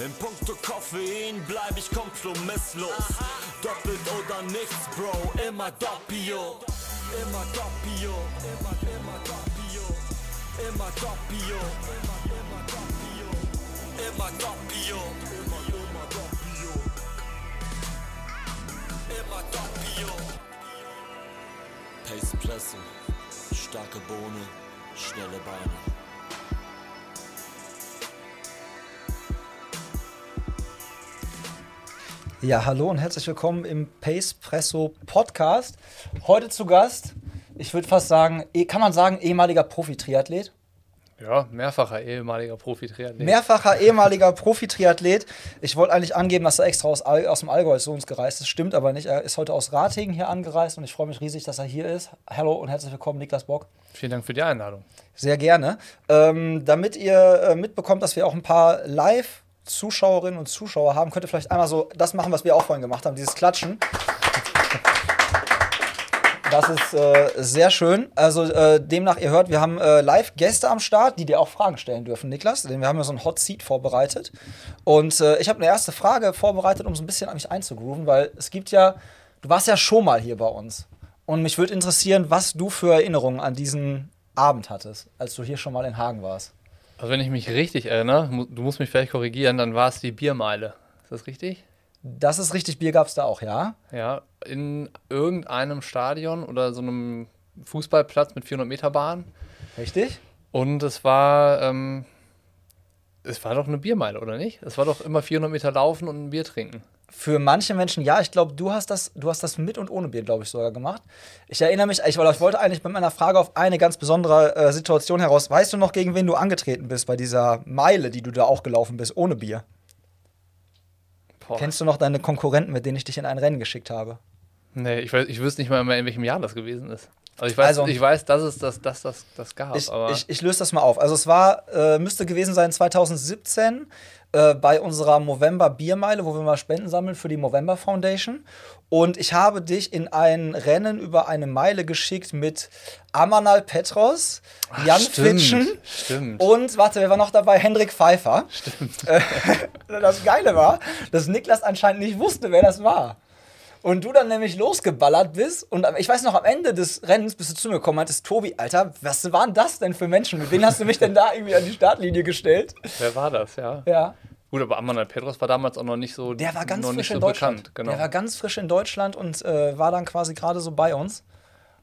In puncto Koffein bleib ich kompromisslos. Doppelt oder nichts, Bro, immer Doppio. Immer Doppio, immer, Doppio. Immer Doppio, immer, Doppio. Immer Doppio, immer Doppio. Immer Doppio. Pace Presse, starke Bohne, schnelle Beine. Ja, hallo und herzlich willkommen im Pace Presso Podcast. Heute zu Gast, ich würde fast sagen, eh- kann man sagen, ehemaliger Profi-Triathlet. Ja, mehrfacher ehemaliger Profi-Triathlet. Mehrfacher ehemaliger Profi-Triathlet. Ich wollte eigentlich angeben, dass er extra aus, All- aus dem Allgäu zu uns gereist ist. Stimmt aber nicht. Er ist heute aus Ratingen hier angereist und ich freue mich riesig, dass er hier ist. Hallo und herzlich willkommen, Niklas Bock. Vielen Dank für die Einladung. Sehr gerne. Ähm, damit ihr äh, mitbekommt, dass wir auch ein paar Live-Zuschauerinnen und Zuschauer haben, könnt ihr vielleicht einmal so das machen, was wir auch vorhin gemacht haben, dieses Klatschen. Das ist äh, sehr schön. Also äh, demnach, ihr hört, wir haben äh, Live-Gäste am Start, die dir auch Fragen stellen dürfen, Niklas. Denn wir haben ja so ein Hot Seat vorbereitet. Und äh, ich habe eine erste Frage vorbereitet, um so ein bisschen an mich einzugrooven, weil es gibt ja, du warst ja schon mal hier bei uns. Und mich würde interessieren, was du für Erinnerungen an diesen Abend hattest, als du hier schon mal in Hagen warst. Also wenn ich mich richtig erinnere, du musst mich vielleicht korrigieren, dann war es die Biermeile. Ist das richtig? Das ist richtig, Bier gab es da auch, ja? Ja, in irgendeinem Stadion oder so einem Fußballplatz mit 400 Meter Bahn. Richtig? Und es war, ähm, es war doch eine Biermeile, oder nicht? Es war doch immer 400 Meter laufen und ein Bier trinken. Für manche Menschen ja, ich glaube, du hast das, du hast das mit und ohne Bier, glaube ich, sogar gemacht. Ich erinnere mich, ich, ich wollte eigentlich bei meiner Frage auf eine ganz besondere äh, Situation heraus. Weißt du noch, gegen wen du angetreten bist bei dieser Meile, die du da auch gelaufen bist, ohne Bier? Boah. Kennst du noch deine Konkurrenten, mit denen ich dich in ein Rennen geschickt habe? Nee, ich, weiß, ich wüsste nicht mal mehr, in welchem Jahr das gewesen ist. Also ich weiß, Also- ich weiß dass es das, das, das, das gab, Ich, ich, ich löse das mal auf. Also es war, äh, müsste gewesen sein 2017 äh, bei unserer Movember Biermeile, wo wir mal Spenden sammeln für die Movember Foundation. Und ich habe dich in ein Rennen über eine Meile geschickt mit Amanal Petros, Jan stimmt, Fitschen stimmt. und, warte, wer war noch dabei? Hendrik Pfeiffer. Stimmt. das Geile war, dass Niklas anscheinend nicht wusste, wer das war. Und du dann nämlich losgeballert bist und ich weiß noch, am Ende des Rennens bist du zu mir gekommen und meintest, Tobi, Alter, was waren das denn für Menschen? Mit denen hast du mich denn da irgendwie an die Startlinie gestellt? Wer war das, ja? Ja. Gut, aber Amanal Petros war damals auch noch nicht so, Der war ganz frisch so in Deutschland. bekannt. Genau. Der war ganz frisch in Deutschland und äh, war dann quasi gerade so bei uns.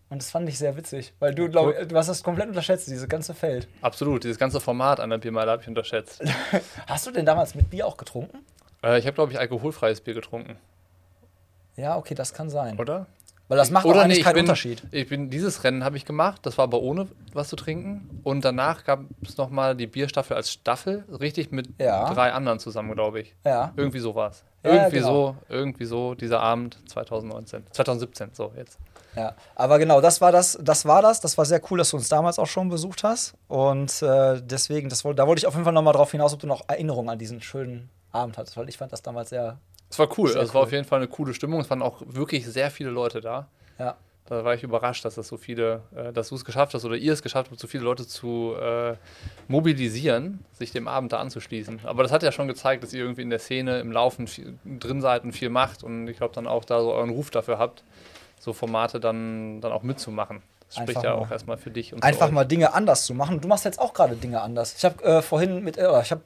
Und das fand ich sehr witzig, weil du, glaub, Cool. du hast das komplett unterschätzt, dieses ganze Feld. Absolut, dieses ganze Format an der Biermeile habe ich unterschätzt. Hast du denn damals mit Bier auch getrunken? äh, ich habe, glaube ich, alkoholfreies Bier getrunken, Ja, okay, das kann sein. oder? Weil das macht auch Oder eigentlich nee, keinen bin, Unterschied. Ich bin, dieses Rennen habe ich gemacht, das war aber ohne was zu trinken. Und danach gab es nochmal die Bierstaffel als Staffel, richtig mit Ja. drei anderen zusammen, glaube ich. Ja. Irgendwie so war es. Ja, irgendwie genau. so, irgendwie so, dieser Abend 2019. 2017, so jetzt. Ja, aber genau, das war das, das war das. Das war sehr cool, dass du uns damals auch schon besucht hast. Und äh, deswegen, das, da wollte ich auf jeden Fall nochmal drauf hinaus, ob du noch Erinnerungen an diesen schönen Abend hattest, weil ich fand das damals sehr, Es war cool, Sehr also es war cool. auf jeden Fall eine coole Stimmung. Es waren auch wirklich sehr viele Leute da. ja. Da war ich überrascht, dass das so viele, äh, dass du es geschafft hast oder ihr es geschafft habt, so viele Leute zu äh, mobilisieren, sich dem Abend da anzuschließen. Aber das hat ja schon gezeigt, dass ihr irgendwie in der Szene im Laufen viel, drin seid und viel macht und ich glaube dann auch da so euren Ruf dafür habt, so Formate dann, dann auch mitzumachen. Das spricht Einfach ja mal- auch erstmal für dich und Einfach mal Dinge anders zu machen. Du machst jetzt auch gerade Dinge anders. Ich habe äh, vorhin mit, äh, ich habe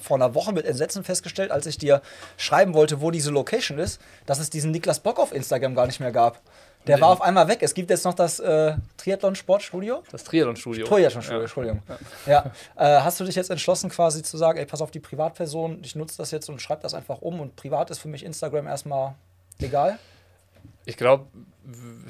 vor einer Woche mit Entsetzen festgestellt, als ich dir schreiben wollte, wo diese Location ist, dass es diesen Niklas Bock auf Instagram gar nicht mehr gab. Der war auf einmal weg. Es gibt jetzt noch das äh, Triathlon Sportstudio. Das Triathlon-Studio. Triathlon-Studio, Ja. Entschuldigung. Ja. Äh, hast du dich jetzt entschlossen, quasi zu sagen, ey, pass auf die Privatperson, ich nutze das jetzt und schreibe das einfach um und privat ist für mich Instagram erstmal egal? Ich glaube,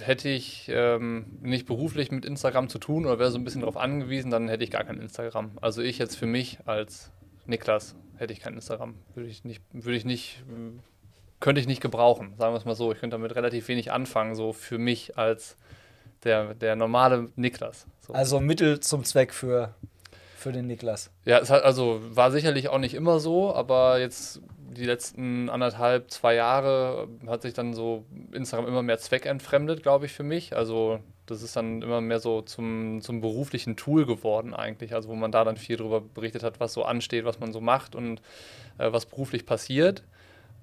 hätte ich ähm, nicht beruflich mit Instagram zu tun oder wäre so ein bisschen darauf angewiesen, dann hätte ich gar kein Instagram. Also ich jetzt für mich als Niklas hätte ich kein Instagram. Würde ich nicht, würde ich nicht, könnte ich nicht gebrauchen, sagen wir es mal so. Ich könnte damit relativ wenig anfangen, so für mich als der, der normale Niklas. So. Also Mittel zum Zweck für, für den Niklas. Ja, es hat also war sicherlich auch nicht immer so, aber jetzt die letzten anderthalb, zwei Jahre hat sich dann so Instagram immer mehr zweckentfremdet, glaube ich, für mich. Also Das ist dann immer mehr so zum, zum beruflichen Tool geworden eigentlich, also wo man da dann viel darüber berichtet hat, was so ansteht, was man so macht und äh, was beruflich passiert.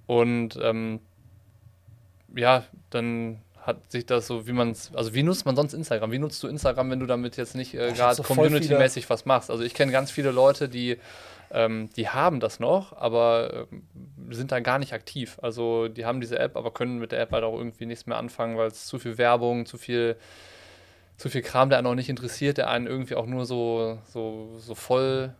Und ähm, ja, dann hat sich das so, wie man es, also wie nutzt man sonst Instagram? Wie nutzt du Instagram, wenn du damit jetzt nicht äh, gerade so community-mäßig was machst? Also ich kenne ganz viele Leute, die, ähm, die haben das noch, aber äh, sind da gar nicht aktiv. Also die haben diese App, aber können mit der App halt auch irgendwie nichts mehr anfangen, weil es zu viel Werbung, zu viel zu viel Kram, der einen auch nicht interessiert, der einen irgendwie auch nur so, so, so voll,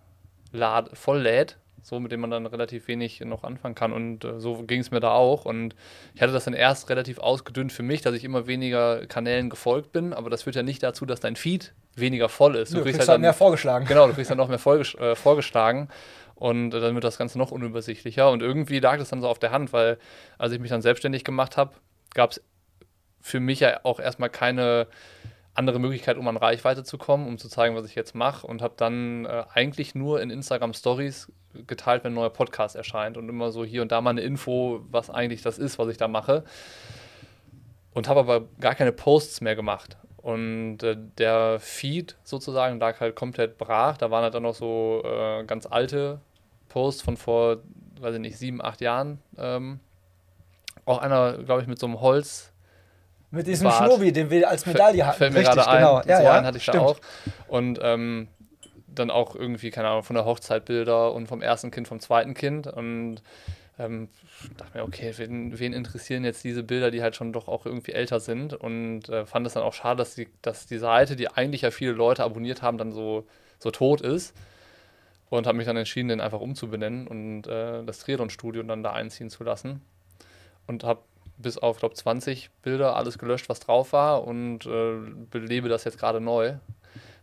lad, voll lädt so mit dem man dann relativ wenig noch anfangen kann. Und äh, so ging es mir da auch. Und ich hatte das dann erst relativ ausgedünnt für mich, dass ich immer weniger Kanälen gefolgt bin. Aber das führt ja nicht dazu, dass dein Feed weniger voll ist. Du, du kriegst, halt, halt dann, mehr vorgeschlagen. Genau, du kriegst dann noch mehr vorges äh, vorgeschlagen. Und äh, dann wird das Ganze noch unübersichtlicher. Und irgendwie lag das dann so auf der Hand, weil als ich mich dann selbstständig gemacht habe, gab es für mich ja auch erstmal keine andere Möglichkeit, um an Reichweite zu kommen, um zu zeigen, was ich jetzt mache. Und habe dann äh, eigentlich nur in Instagram Stories geteilt, wenn ein neuer Podcast erscheint. Und immer so hier und da mal eine Info, was eigentlich das ist, was ich da mache. Und habe aber gar keine Posts mehr gemacht. Und äh, der Feed sozusagen lag halt komplett brach. Da waren halt dann noch so äh, ganz alte Posts von vor, weiß ich nicht, sieben, acht Jahren. Ähm, auch einer, glaube ich, mit so einem Holz mit diesem Bart. Schnubi, den wir als Medaille hatten. Fällt mir gerade ein. Genau. Ja, so ja, einen hatte ich stimmt. da auch. Und ähm, dann auch irgendwie, keine Ahnung, von der Hochzeit Bilder und vom ersten Kind, vom zweiten Kind. Und ähm, dachte mir, okay, wen, wen, interessieren jetzt diese Bilder, die halt schon doch auch irgendwie älter sind? Und äh, fand es dann auch schade, dass die, dass die Seite, die eigentlich ja viele Leute abonniert haben, dann so, so tot ist. Und habe mich dann entschieden, den einfach umzubenennen und äh, das Triathlon-Studio dann da einziehen zu lassen. Und habe bis auf, glaube 20 Bilder alles gelöscht, was drauf war und äh, belebe das jetzt gerade neu.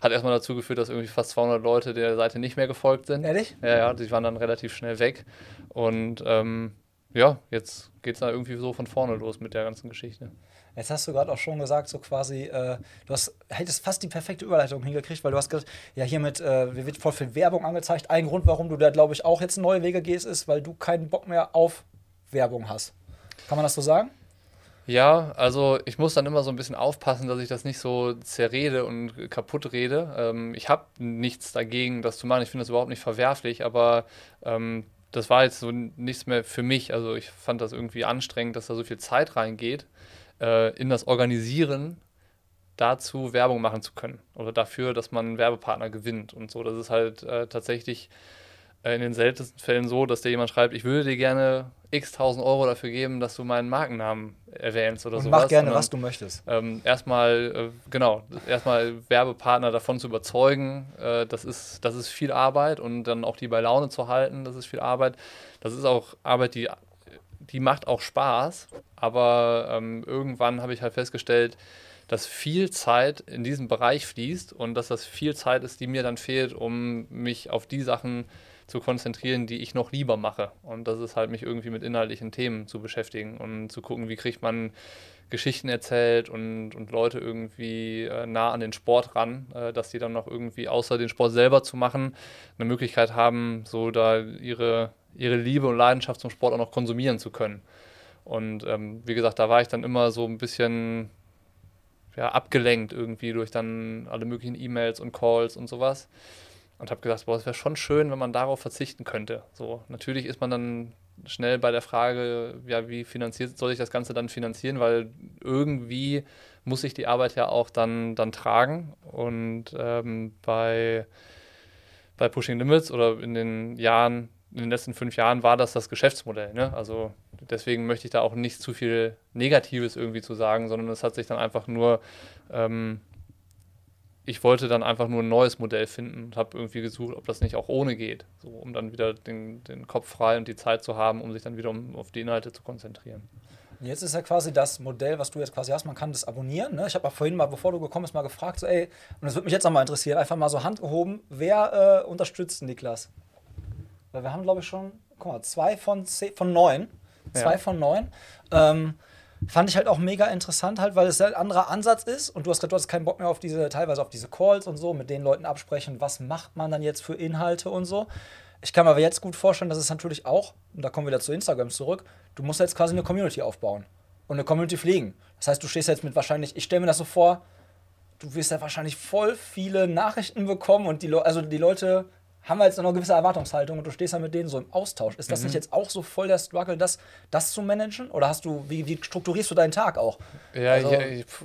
Hat erstmal dazu geführt, dass irgendwie fast 200 Leute der Seite nicht mehr gefolgt sind. Ehrlich? Ja, ja, die waren dann relativ schnell weg. Und ähm, ja, jetzt geht es da irgendwie so von vorne los mit der ganzen Geschichte. Jetzt hast du gerade auch schon gesagt, so quasi, äh, du hast, hättest fast die perfekte Überleitung hingekriegt, weil du hast gesagt, ja, hiermit äh, wird voll viel Werbung angezeigt. Ein Grund, warum du da, glaube ich, auch jetzt neue Wege gehst, ist, weil du keinen Bock mehr auf Werbung hast. Kann man das so sagen? Ja, also ich muss dann immer so ein bisschen aufpassen, dass ich das nicht so zerrede und kaputt rede. Ähm, ich habe nichts dagegen, das zu machen. Ich finde das überhaupt nicht verwerflich, aber ähm, das war jetzt so nichts mehr für mich. Also ich fand das irgendwie anstrengend, dass da so viel Zeit reingeht, äh, in das Organisieren dazu Werbung machen zu können oder dafür, dass man einen Werbepartner gewinnt und so. Das ist halt äh, tatsächlich in den seltensten Fällen so, dass dir jemand schreibt, ich würde dir gerne x tausend Euro dafür geben, dass du meinen Markennamen erwähnst oder so. Mach gerne, was du möchtest. Ähm, erstmal, äh, genau, erstmal Werbepartner davon zu überzeugen, äh, das, ist, das ist viel Arbeit und dann auch die bei Laune zu halten, das ist viel Arbeit. Das ist auch Arbeit, die, die macht auch Spaß, aber ähm, irgendwann habe ich halt festgestellt, dass viel Zeit in diesem Bereich fließt und dass das viel Zeit ist, die mir dann fehlt, um mich auf die Sachen zu zu konzentrieren, die ich noch lieber mache. Und das ist halt mich irgendwie mit inhaltlichen Themen zu beschäftigen und zu gucken, wie kriegt man Geschichten erzählt und, und Leute irgendwie äh, nah an den Sport ran, äh, dass die dann noch irgendwie, außer den Sport selber zu machen, eine Möglichkeit haben, so da ihre, ihre Liebe und Leidenschaft zum Sport auch noch konsumieren zu können. Und ähm, wie gesagt, da war ich dann immer so ein bisschen ja, abgelenkt irgendwie durch dann alle möglichen E-Mails und Calls und sowas und habe gesagt, boah, es wäre schon schön, wenn man darauf verzichten könnte. So, natürlich ist man dann schnell bei der Frage, ja, wie finanziert soll ich das Ganze dann finanzieren, weil irgendwie muss ich die Arbeit ja auch dann, dann tragen. Und ähm, bei, bei Pushing Limits oder in den Jahren, in den letzten fünf Jahren war das das Geschäftsmodell. Ne? Also deswegen möchte ich da auch nicht zu viel Negatives irgendwie zu sagen, sondern es hat sich dann einfach nur ähm, ich wollte dann einfach nur ein neues Modell finden und habe irgendwie gesucht, ob das nicht auch ohne geht, so, um dann wieder den, den Kopf frei und die Zeit zu haben, um sich dann wieder um, auf die Inhalte zu konzentrieren. Jetzt ist ja quasi das Modell, was du jetzt quasi hast, man kann das abonnieren. Ne? Ich habe vorhin mal, bevor du gekommen bist, mal gefragt, so, ey, und das würde mich jetzt auch mal interessieren, einfach mal so Hand gehoben, wer äh, unterstützt Niklas? Weil wir haben, glaube ich, schon, guck mal, zwei von, zehn, von neun. Zwei ja. von neun. Ähm, Fand ich halt auch mega interessant, halt, weil es ein anderer Ansatz ist und du hast, du hast keinen Bock mehr auf diese, teilweise auf diese Calls und so, mit den Leuten absprechen, was macht man dann jetzt für Inhalte und so. Ich kann mir aber jetzt gut vorstellen, dass es natürlich auch, und da kommen wir wieder zu Instagram zurück, du musst jetzt quasi eine Community aufbauen und eine Community pflegen. Das heißt, du stehst jetzt mit wahrscheinlich, ich stelle mir das so vor, du wirst ja wahrscheinlich voll viele Nachrichten bekommen und die, Le also die Leute haben wir jetzt noch eine gewisse Erwartungshaltung und du stehst ja mit denen so im Austausch. Ist das Mhm. nicht jetzt auch so voll der Struggle, das, das zu managen? Oder hast du, wie, wie strukturierst du deinen Tag auch? Ja, Also-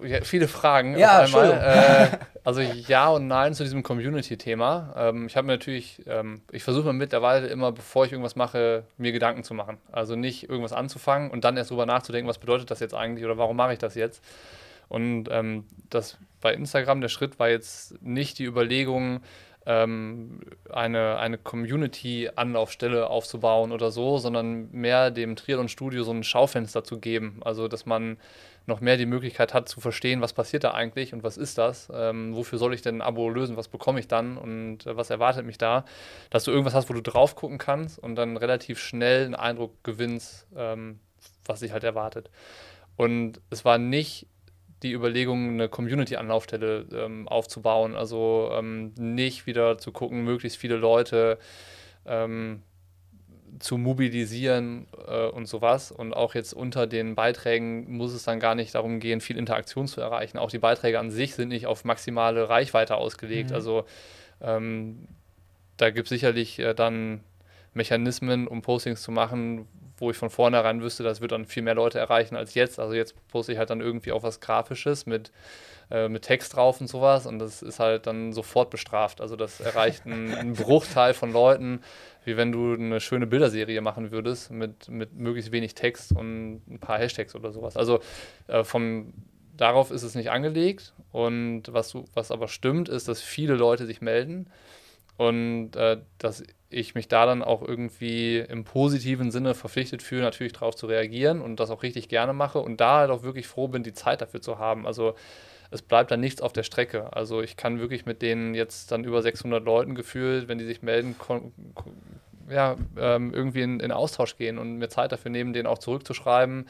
ja, viele Fragen Ja, auf einmal. Äh, also ja und nein zu diesem Community-Thema. Ähm, ich habe mir natürlich, ähm, ich versuche mir mittlerweile immer, bevor ich irgendwas mache, mir Gedanken zu machen. Also nicht irgendwas anzufangen und dann erst drüber nachzudenken, was bedeutet das jetzt eigentlich oder warum mache ich das jetzt. Und ähm, das bei Instagram, der Schritt war jetzt nicht die Überlegung, ähm, eine, eine Community-Anlaufstelle aufzubauen oder so, sondern mehr dem Triathlon-Studio so ein Schaufenster zu geben. Also, dass man noch mehr die Möglichkeit hat zu verstehen, was passiert da eigentlich und was ist das, ähm, wofür soll ich denn ein Abo lösen, was bekomme ich dann und äh, was erwartet mich da, dass du irgendwas hast, wo du drauf gucken kannst und dann relativ schnell einen Eindruck gewinnst, ähm, was dich halt erwartet. Und es war nicht die Überlegung, eine Community-Anlaufstelle ähm, aufzubauen. Also ähm, nicht wieder zu gucken, möglichst viele Leute ähm, zu mobilisieren äh, und sowas. Und auch jetzt unter den Beiträgen muss es dann gar nicht darum gehen, viel Interaktion zu erreichen. Auch die Beiträge an sich sind nicht auf maximale Reichweite ausgelegt. Also ähm, da gibt es sicherlich äh, dann Mechanismen, um Postings zu machen, wo ich von vornherein wüsste, das wird dann viel mehr Leute erreichen als jetzt. Also jetzt poste ich halt dann irgendwie auch was Grafisches mit, äh, mit Text drauf und sowas und das ist halt dann sofort bestraft. Also das erreicht einen, einen Bruchteil von Leuten, wie wenn du eine schöne Bilderserie machen würdest mit, mit möglichst wenig Text und ein paar Hashtags oder sowas. Also äh, vom, darauf ist es nicht angelegt und was, was aber stimmt, ist, dass viele Leute sich melden und äh, dass ich mich da dann auch irgendwie im positiven Sinne verpflichtet fühle, natürlich darauf zu reagieren und das auch richtig gerne mache und da halt auch wirklich froh bin, die Zeit dafür zu haben. Also es bleibt dann nichts auf der Strecke. Also ich kann wirklich mit denen jetzt dann über 600 Leuten gefühlt, wenn die sich melden, ja, ähm, irgendwie in, in Austausch gehen und mir Zeit dafür nehmen, denen auch zurückzuschreiben.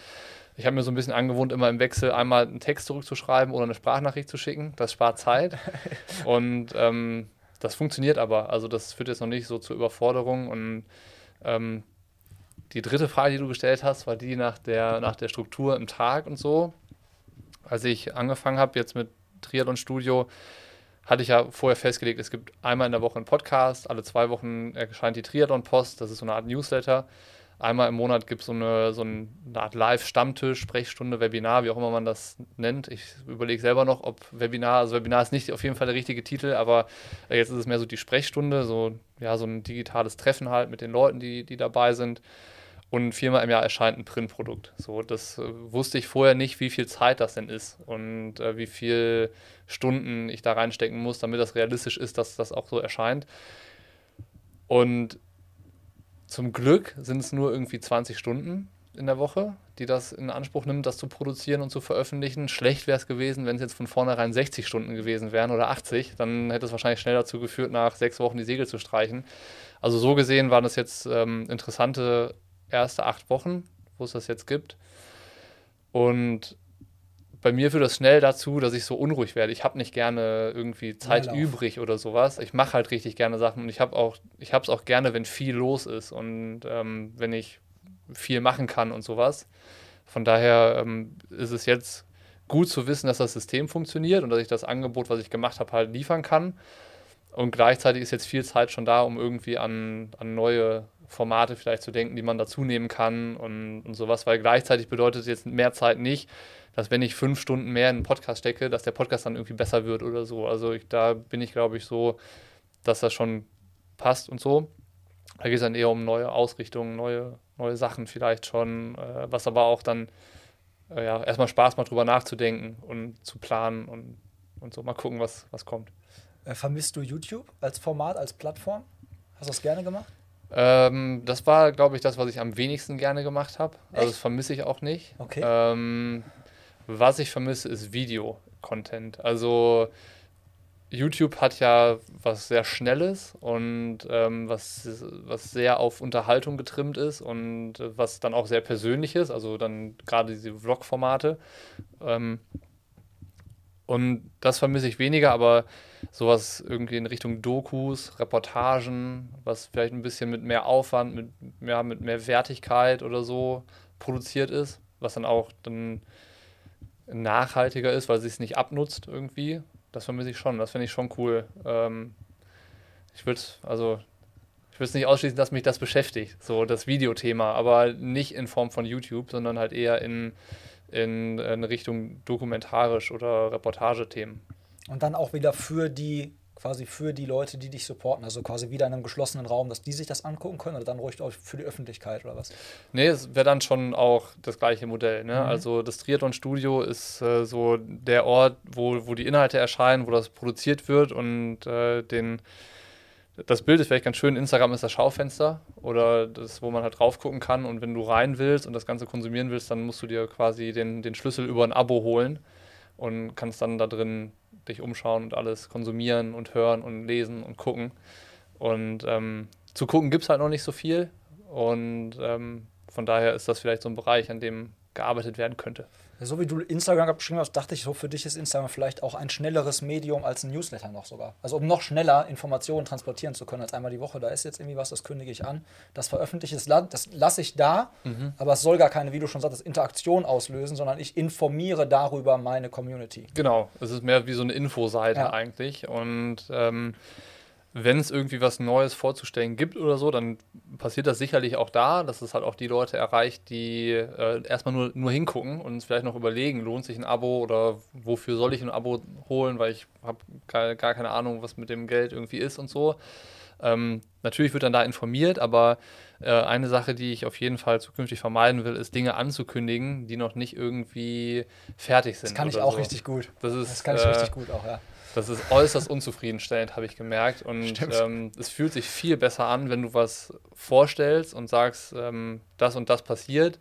Ich habe mir so ein bisschen angewohnt, immer im Wechsel einmal einen Text zurückzuschreiben oder eine Sprachnachricht zu schicken. Das spart Zeit. Und ähm, das funktioniert aber. Also das führt jetzt noch nicht so zur Überforderung. Und ähm, die dritte Frage, die du gestellt hast, war die nach der, nach der Struktur im Tag und so. Als ich angefangen habe jetzt mit Triathlon Studio, hatte ich ja vorher festgelegt, es gibt einmal in der Woche einen Podcast, alle zwei Wochen erscheint die Triathlon Post, das ist so eine Art Newsletter. Einmal im Monat gibt es so eine, so eine Art Live-Stammtisch, Sprechstunde, Webinar, wie auch immer man das nennt. Ich überlege selber noch, ob Webinar, also Webinar ist nicht auf jeden Fall der richtige Titel, aber jetzt ist es mehr so die Sprechstunde, so, ja, so ein digitales Treffen halt mit den Leuten, die, die dabei sind. Und viermal im Jahr erscheint ein Printprodukt. So, das äh, wusste ich vorher nicht, wie viel Zeit das denn ist und äh, wie viel Stunden ich da reinstecken muss, damit das realistisch ist, dass das auch so erscheint. Und zum Glück sind es nur irgendwie 20 Stunden in der Woche, die das in Anspruch nimmt, das zu produzieren und zu veröffentlichen. Schlecht wäre es gewesen, wenn es jetzt von vornherein 60 Stunden gewesen wären oder 80. Dann hätte es wahrscheinlich schnell dazu geführt, nach sechs Wochen die Segel zu streichen. Also so gesehen waren das jetzt ähm, interessante erste acht Wochen, wo es das jetzt gibt. Und bei mir führt das schnell dazu, dass ich so unruhig werde. Ich habe nicht gerne irgendwie Zeit Leerlauf. übrig oder sowas. Ich mache halt richtig gerne Sachen und ich habe auch, ich habe es auch gerne, wenn viel los ist und ähm, wenn ich viel machen kann und sowas. Von daher ähm, ist es jetzt gut zu wissen, dass das System funktioniert und dass ich das Angebot, was ich gemacht habe, halt liefern kann. Und gleichzeitig ist jetzt viel Zeit schon da, um irgendwie an, an neue Formate vielleicht zu denken, die man dazu nehmen kann und, und sowas, weil gleichzeitig bedeutet jetzt mehr Zeit nicht, dass wenn ich fünf Stunden mehr in einen Podcast stecke, dass der Podcast dann irgendwie besser wird oder so. Also ich, da bin ich, glaube ich, so, dass das schon passt und so. Da geht es dann eher um neue Ausrichtungen, neue, neue Sachen vielleicht schon, äh, was aber auch dann äh, ja, erstmal Spaß macht, drüber nachzudenken und zu planen und, und so mal gucken, was, was kommt. Äh, vermisst du YouTube als Format, als Plattform? Hast du das gerne gemacht? Ähm, das war, glaube ich, das, was ich am wenigsten gerne gemacht habe. Also das vermisse ich auch nicht. Okay. Ähm, was ich vermisse, ist Video-Content. Also YouTube hat ja was sehr Schnelles und ähm, was, was sehr auf Unterhaltung getrimmt ist und äh, was dann auch sehr persönlich ist, also dann gerade diese Vlog-Formate. Ähm, und das vermisse ich weniger, aber sowas irgendwie in Richtung Dokus, Reportagen, was vielleicht ein bisschen mit mehr Aufwand, mit, ja, mit mehr Wertigkeit oder so produziert ist, was dann auch dann nachhaltiger ist, weil es sich nicht abnutzt irgendwie. Das vermisse ich schon. Das finde ich schon cool. Ähm, ich würde, also, ich würde es nicht ausschließen, dass mich das beschäftigt, so das Videothema, aber nicht in Form von YouTube, sondern halt eher in, in, in Richtung dokumentarisch oder Reportagethemen. Und dann auch wieder für die quasi für die Leute, die dich supporten, also quasi wieder in einem geschlossenen Raum, dass die sich das angucken können oder dann ruhig auch für die Öffentlichkeit oder was? Nee, es wäre dann schon auch das gleiche Modell. Ne? Mhm. Also das Triathlon-Studio ist äh, so der Ort, wo, wo die Inhalte erscheinen, wo das produziert wird und äh, den das Bild ist vielleicht ganz schön. Instagram ist das Schaufenster oder das, wo man halt drauf gucken kann. Und wenn du rein willst und das Ganze konsumieren willst, dann musst du dir quasi den, den Schlüssel über ein Abo holen und kannst dann da drin dich umschauen und alles konsumieren und hören und lesen und gucken. Und ähm, zu gucken gibt es halt noch nicht so viel. Und ähm, von daher ist das vielleicht so ein Bereich, an dem gearbeitet werden könnte. So wie du Instagram beschrieben hast, dachte ich so, für dich ist Instagram vielleicht auch ein schnelleres Medium als ein Newsletter noch sogar. Also um noch schneller Informationen transportieren zu können als einmal die Woche. Da ist jetzt irgendwie was, das kündige ich an. Das veröffentliche ich, das lasse ich da, mhm. aber es soll gar keine, wie du schon sagtest, Interaktion auslösen, sondern ich informiere darüber meine Community. Genau, es ist mehr wie so eine Infoseite ja. eigentlich. Und ähm, wenn es irgendwie was Neues vorzustellen gibt oder so, dann passiert das sicherlich auch da, dass es halt auch die Leute erreicht, die äh, erstmal nur, nur hingucken und vielleicht noch überlegen, lohnt sich ein Abo oder wofür soll ich ein Abo holen, weil ich habe gar, gar keine Ahnung, was mit dem Geld irgendwie ist und so. Ähm, natürlich wird dann da informiert, aber äh, eine Sache, die ich auf jeden Fall zukünftig vermeiden will, ist Dinge anzukündigen, die noch nicht irgendwie fertig sind. Das kann ich auch so. richtig gut. Das, ist, das kann ich äh, richtig gut auch, ja. Das ist äußerst unzufriedenstellend, habe ich gemerkt. Und ähm, es fühlt sich viel besser an, wenn du was vorstellst und sagst, ähm, das und das passiert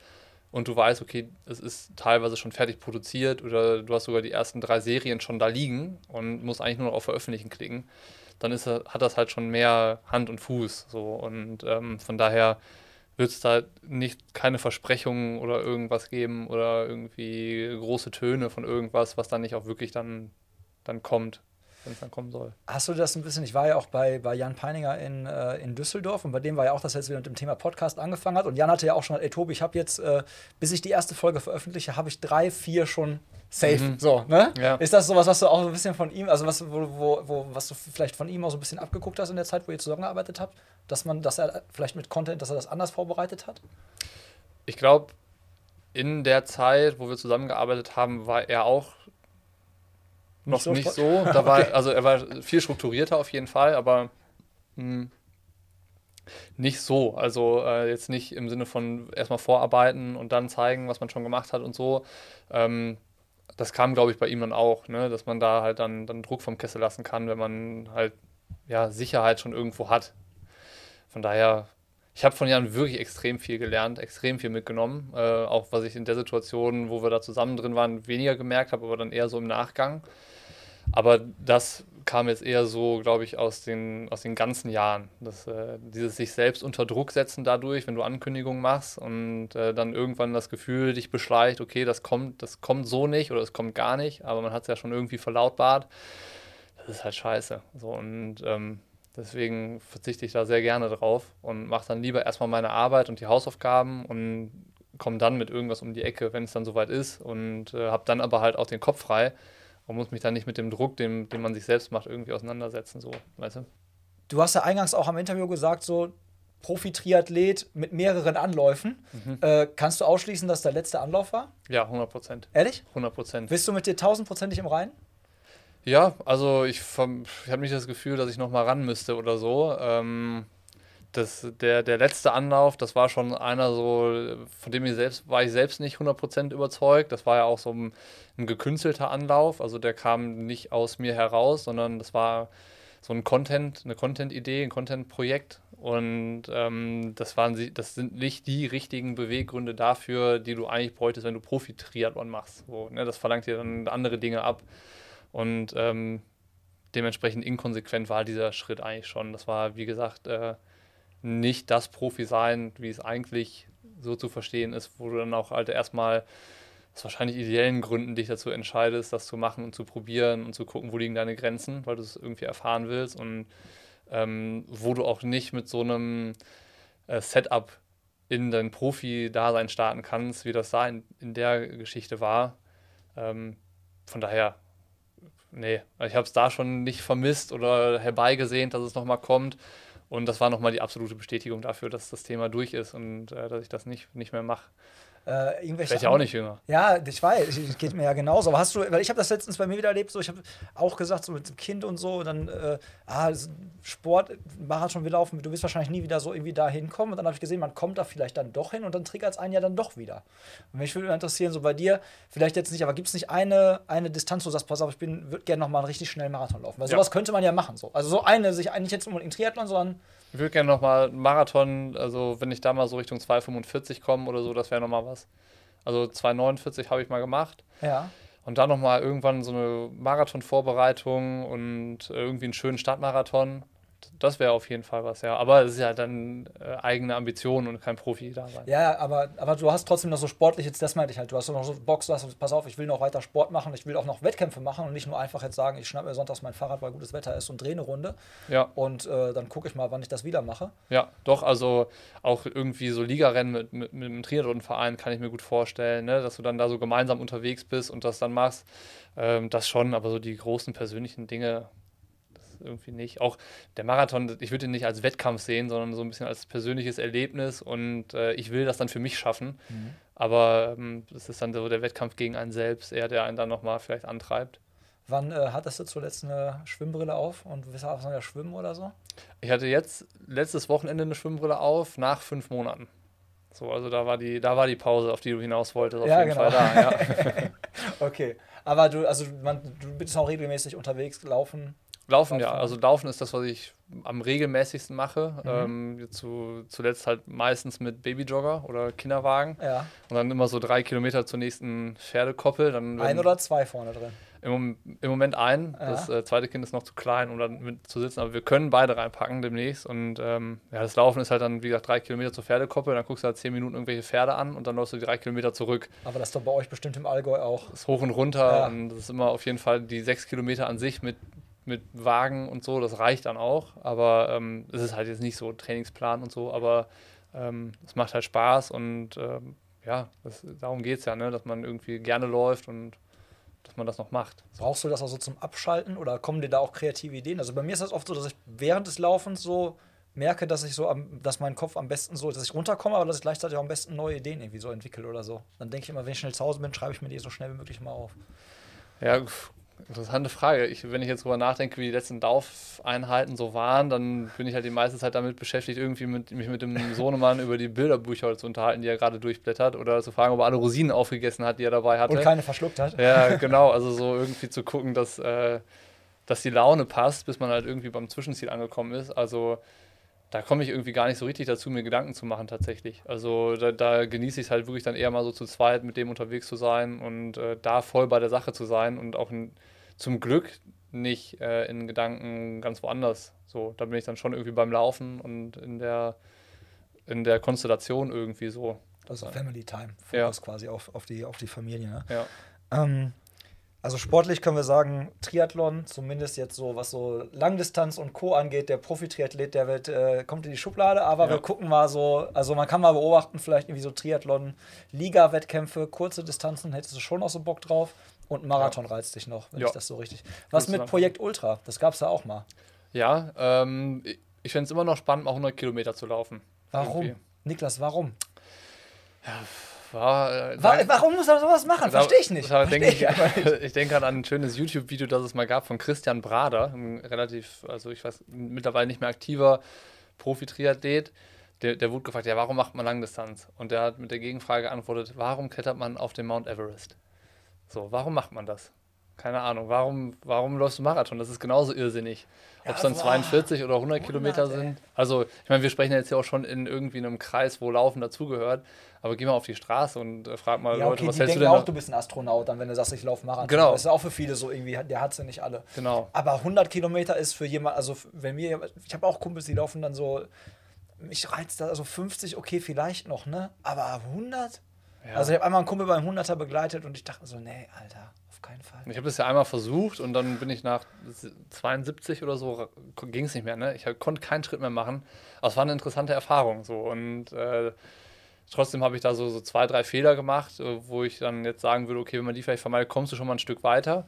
und du weißt, okay, es ist teilweise schon fertig produziert oder du hast sogar die ersten drei Serien schon da liegen und musst eigentlich nur noch auf Veröffentlichen klicken, dann ist, hat das halt schon mehr Hand und Fuß. So. Und ähm, von daher wird es da nicht keine Versprechungen oder irgendwas geben oder irgendwie große Töne von irgendwas, was dann nicht auch wirklich dann dann kommt, wenn es dann kommen soll. Hast du das ein bisschen, ich war ja auch bei, bei Jan Peininger in, äh, in Düsseldorf und bei dem war ja auch, dass er jetzt wieder mit dem Thema Podcast angefangen hat und Jan hatte ja auch schon gesagt, ey Tobi, ich habe jetzt, äh, bis ich die erste Folge veröffentliche, habe ich drei, vier schon safe. Mhm. So, ne? Ja. Ist das sowas, was du auch so ein bisschen von ihm, also was, wo, wo, wo, was du vielleicht von ihm auch so ein bisschen abgeguckt hast in der Zeit, wo ihr zusammengearbeitet habt? Dass man, dass er vielleicht mit Content, dass er das anders vorbereitet hat? Ich glaube, in der Zeit, wo wir zusammengearbeitet haben, war er auch noch so nicht so. Da war, okay. Also er war viel strukturierter auf jeden Fall, aber mh, hm, nicht so. Also äh, jetzt nicht im Sinne von erstmal vorarbeiten und dann zeigen, was man schon gemacht hat und so. Ähm, das kam, glaube ich, bei ihm dann auch, ne? dass man da halt dann, dann Druck vom Kessel lassen kann, wenn man halt ja, Sicherheit schon irgendwo hat. Von daher, ich habe von Jan wirklich extrem viel gelernt, extrem viel mitgenommen. Äh, auch was ich in der Situation, wo wir da zusammen drin waren, weniger gemerkt habe, aber dann eher so im Nachgang. Aber das kam jetzt eher so, glaube ich, aus den, aus den ganzen Jahren. Das, äh, dieses sich selbst unter Druck setzen dadurch, wenn du Ankündigungen machst und äh, dann irgendwann das Gefühl dich beschleicht, okay, das kommt, das kommt so nicht oder es kommt gar nicht, aber man hat es ja schon irgendwie verlautbart. Das ist halt scheiße. So, und ähm, deswegen verzichte ich da sehr gerne drauf und mache dann lieber erstmal meine Arbeit und die Hausaufgaben und komme dann mit irgendwas um die Ecke, wenn es dann soweit ist und äh, habe dann aber halt auch den Kopf frei man muss mich dann nicht mit dem Druck, den, den man sich selbst macht, irgendwie auseinandersetzen, so, weißt du? Du hast ja eingangs auch am Interview gesagt, so Profi-Triathlet mit mehreren Anläufen. Mhm. Äh, kannst du ausschließen, dass der letzte Anlauf war? Ja, 100 Prozent. Ehrlich? 100 Prozent. Bist du mit dir tausendprozentig im Reinen? Ja, also ich, ich habe nicht das Gefühl, dass ich noch mal ran müsste oder so. Ähm, das, der, der letzte Anlauf, das war schon einer so, von dem ich selbst, war ich selbst nicht 100% überzeugt. Das war ja auch so ein, ein gekünstelter Anlauf. Also der kam nicht aus mir heraus, sondern das war so ein Content, eine Content-Idee, ein Content-Projekt. Und ähm, das, waren, das sind nicht die richtigen Beweggründe dafür, die du eigentlich bräuchtest, wenn du Profi-Triathlon machst. So, ne? Das verlangt dir dann andere Dinge ab. Und ähm, dementsprechend inkonsequent war dieser Schritt eigentlich schon. Das war, wie gesagt, äh, nicht das Profi sein, wie es eigentlich so zu verstehen ist, wo du dann auch halt erstmal aus wahrscheinlich ideellen Gründen dich dazu entscheidest, das zu machen und zu probieren und zu gucken, wo liegen deine Grenzen, weil du es irgendwie erfahren willst und ähm, wo du auch nicht mit so einem äh, Setup in dein Profi-Dasein starten kannst, wie das da in, in der Geschichte war. Ähm, von daher nee, ich habe es da schon nicht vermisst oder herbeigesehnt, dass es nochmal kommt. Und das war nochmal die absolute Bestätigung dafür, dass das Thema durch ist und äh, dass ich das nicht, nicht mehr mache. Äh, irgendwelche ich ja auch nicht jünger. Ja, ich weiß, ich- geht mir ja genauso. Aber hast du, weil ich habe das letztens bei mir wieder erlebt, so ich habe auch gesagt, so mit dem Kind und so, dann, äh, ah, Sport, Marathon, wir laufen, du wirst wahrscheinlich nie wieder so irgendwie da hinkommen. Und dann habe ich gesehen, man kommt da vielleicht dann doch hin und dann triggert es einen ja dann doch wieder. Und mich würde interessieren, so bei dir, vielleicht jetzt nicht, aber gibt es nicht eine, eine Distanz, wo du sagst, pass auf, ich würde gerne nochmal einen richtig schnellen Marathon laufen? Weil Ja. sowas könnte man ja machen. So. Also so eine, sich eigentlich jetzt unbedingt Triathlon, sondern Ich würde gerne nochmal einen Marathon, also wenn ich da mal so Richtung 2,45 komme oder so, das wäre nochmal was. Also 2,49 habe ich mal gemacht. ja. Und dann nochmal irgendwann so eine Marathon-Vorbereitung und irgendwie einen schönen Stadtmarathon. Das wäre auf jeden Fall was, ja. Aber es ist ja dann äh, eigene Ambition und kein Profi da sein. Ja, aber, aber du hast trotzdem noch so sportlich, jetzt das meinte ich halt, du hast noch so Box, du hast, pass auf, ich will noch weiter Sport machen, ich will auch noch Wettkämpfe machen und nicht nur einfach jetzt sagen, ich schnapp mir sonntags mein Fahrrad, weil gutes Wetter ist und drehe eine Runde Ja, und äh, dann gucke ich mal, wann ich das wieder mache. ja, doch, also auch irgendwie so Ligarennen mit, mit, mit einem Triathlon-Verein kann ich mir gut vorstellen, ne? dass du dann da so gemeinsam unterwegs bist und das dann machst. Ähm, das schon, aber so die großen persönlichen Dinge, irgendwie nicht. Auch der Marathon, ich würde ihn nicht als Wettkampf sehen, sondern so ein bisschen als persönliches Erlebnis und äh, ich will das dann für mich schaffen. Aber ähm, das ist dann so der Wettkampf gegen einen selbst, eher der einen dann nochmal vielleicht antreibt. Wann äh, hattest du zuletzt eine Schwimmbrille auf und bist du ja schwimmen oder so? Ich hatte jetzt letztes Wochenende eine Schwimmbrille auf, nach fünf Monaten. So, also da war die, da war die Pause, auf die du hinaus wolltest, auf Ja, jeden genau. Fall da. Ja. Okay, aber du, also man, du bist auch regelmäßig unterwegs, laufen. Laufen, ja. Also Laufen ist das, was ich am regelmäßigsten mache. Mhm. Ähm, zu, zuletzt halt meistens mit Babyjogger oder Kinderwagen. Ja, Und dann immer so drei Kilometer zur nächsten Pferdekoppel. Dann ein oder zwei vorne drin. Im, Im Moment ein. Ja. Das äh, zweite Kind ist noch zu klein, um dann mit zu sitzen. Aber wir können beide reinpacken demnächst. Und ähm, ja, das Laufen ist halt dann, wie gesagt, drei Kilometer zur Pferdekoppel. Dann guckst du halt zehn Minuten irgendwelche Pferde an und dann läufst du die drei Kilometer zurück. Aber das ist doch bei euch bestimmt im Allgäu auch. Das ist hoch und runter. Ja. Und das ist immer auf jeden Fall die sechs Kilometer an sich mit, mit Wagen und so. Das reicht dann auch. Aber ähm, es ist halt jetzt nicht so Trainingsplan und so. Aber ähm, es macht halt Spaß. Und ähm, ja, das, darum geht es ja, ne? dass man irgendwie gerne läuft und dass man das noch macht. Brauchst du das also zum Abschalten oder kommen dir da auch kreative Ideen? Also bei mir ist das oft so, dass ich während des Laufens so merke, dass ich so am, dass mein Kopf am besten so, dass ich runterkomme, aber dass ich gleichzeitig auch am besten neue Ideen irgendwie so entwickle oder so. Dann denke ich immer, wenn ich schnell zu Hause bin, schreibe ich mir die so schnell wie möglich mal auf. Ja, interessante Frage. Ich, wenn ich jetzt drüber nachdenke, wie die letzten Laufeinheiten so waren, dann bin ich halt die meiste Zeit damit beschäftigt, irgendwie mit, mich mit dem Sohnemann über die Bilderbücher zu unterhalten, die er gerade durchblättert, oder zu fragen, ob er alle Rosinen aufgegessen hat, die er dabei hatte. Und keine verschluckt hat. Ja, genau. Also so irgendwie zu gucken, dass, äh, dass die Laune passt, bis man halt irgendwie beim Zwischenziel angekommen ist. Also da komme ich irgendwie gar nicht so richtig dazu, mir Gedanken zu machen tatsächlich. Also da, da genieße ich es halt wirklich dann eher mal so zu zweit mit dem unterwegs zu sein und äh, da voll bei der Sache zu sein und auch in, zum Glück nicht äh, in Gedanken ganz woanders. So, da bin ich dann schon irgendwie beim Laufen und in der, in der Konstellation irgendwie so. Also Family Time, Ja. Fokus quasi auf, auf, die, auf die Familie. Ne? Ja. Ähm, also sportlich können wir sagen, Triathlon, zumindest jetzt so, was so Langdistanz und Co. angeht, der Profi-Triathlet, der wird, äh, kommt in die Schublade, aber Ja. wir gucken mal so, also man kann mal beobachten, vielleicht irgendwie so Triathlon-Liga-Wettkämpfe, kurze Distanzen, hättest du schon noch so Bock drauf und Marathon reizt dich noch, wenn Ja. ich das so richtig. Was mit. Projekt Ultra? Das gab es ja auch mal. Ja, ähm, ich- finde es immer noch spannend, mal 100 Kilometer zu laufen. Warum? Irgendwie. Niklas, warum? War, äh, Wa da- warum muss man sowas machen? Verstehe ich nicht. Versteh denke ich, ich ich denke an ein schönes YouTube-Video, das es mal gab von Christian Brader, ein relativ, also ich weiß, mittlerweile nicht mehr aktiver Profi-Triathlet. Der, der wurde gefragt, ja, warum macht man Langdistanz? Und der hat mit der Gegenfrage geantwortet, warum klettert man auf den Mount Everest? So, warum macht man das? Keine Ahnung. Warum, warum läufst du Marathon? Das ist genauso irrsinnig. Ob es dann boah. 42 oder 100 Kilometer 100, ey. sind. Also, ich meine, wir sprechen jetzt ja auch schon in irgendwie einem Kreis, wo Laufen dazugehört. Aber geh mal auf die Straße und äh, frag mal Ja, Leute, okay, was die hältst du denn auch, da- du bist ein Astronaut, dann wenn du sagst, ich laufe Marathon. Genau. Das ist auch für viele so irgendwie, der hat sie nicht alle. Genau. Aber 100 Kilometer ist für jemand, also wenn mir, ich habe auch Kumpels, die laufen dann so, mich reizt da, also 50, okay, vielleicht noch, ne? Aber 100? Ja. Also ich habe einmal einen Kumpel beim 100er begleitet und ich dachte so, nee, Alter, auf keinen Fall. Ich habe das ja einmal versucht und dann bin ich nach 72 oder so, ging es nicht mehr. Ne? Ich konnte keinen Schritt mehr machen. Aber es war eine interessante Erfahrung. So. Und äh, trotzdem habe ich da so, so zwei, drei Fehler gemacht, äh, wo ich dann jetzt sagen würde, okay, wenn man die vielleicht vermeidet, kommst du schon mal ein Stück weiter.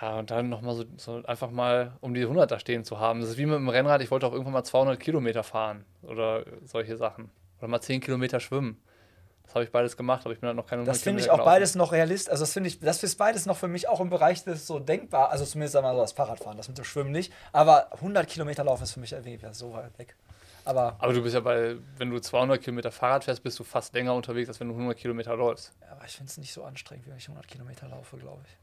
Ja, und dann nochmal so, so einfach mal um die 100 da stehen zu haben. Das ist wie mit dem Rennrad, ich wollte auch irgendwann mal 200 Kilometer fahren oder solche Sachen. Oder mal 10 Kilometer schwimmen. Das habe ich beides gemacht, aber ich bin halt noch keine 100 Das finde ich auch beides noch realist. Also das finde ich, das ist beides noch für mich auch im Bereich des so denkbar. Also zumindest einmal so das Fahrradfahren, das mit dem Schwimmen nicht. Aber 100 Kilometer laufen ist für mich irgendwie so weit weg. Aber, Aber du bist ja bei, wenn du 200 Kilometer Fahrrad fährst, bist du fast länger unterwegs, als wenn du 100 Kilometer läufst. aber ich finde es nicht so anstrengend, wie wenn ich 100 Kilometer laufe, glaube ich.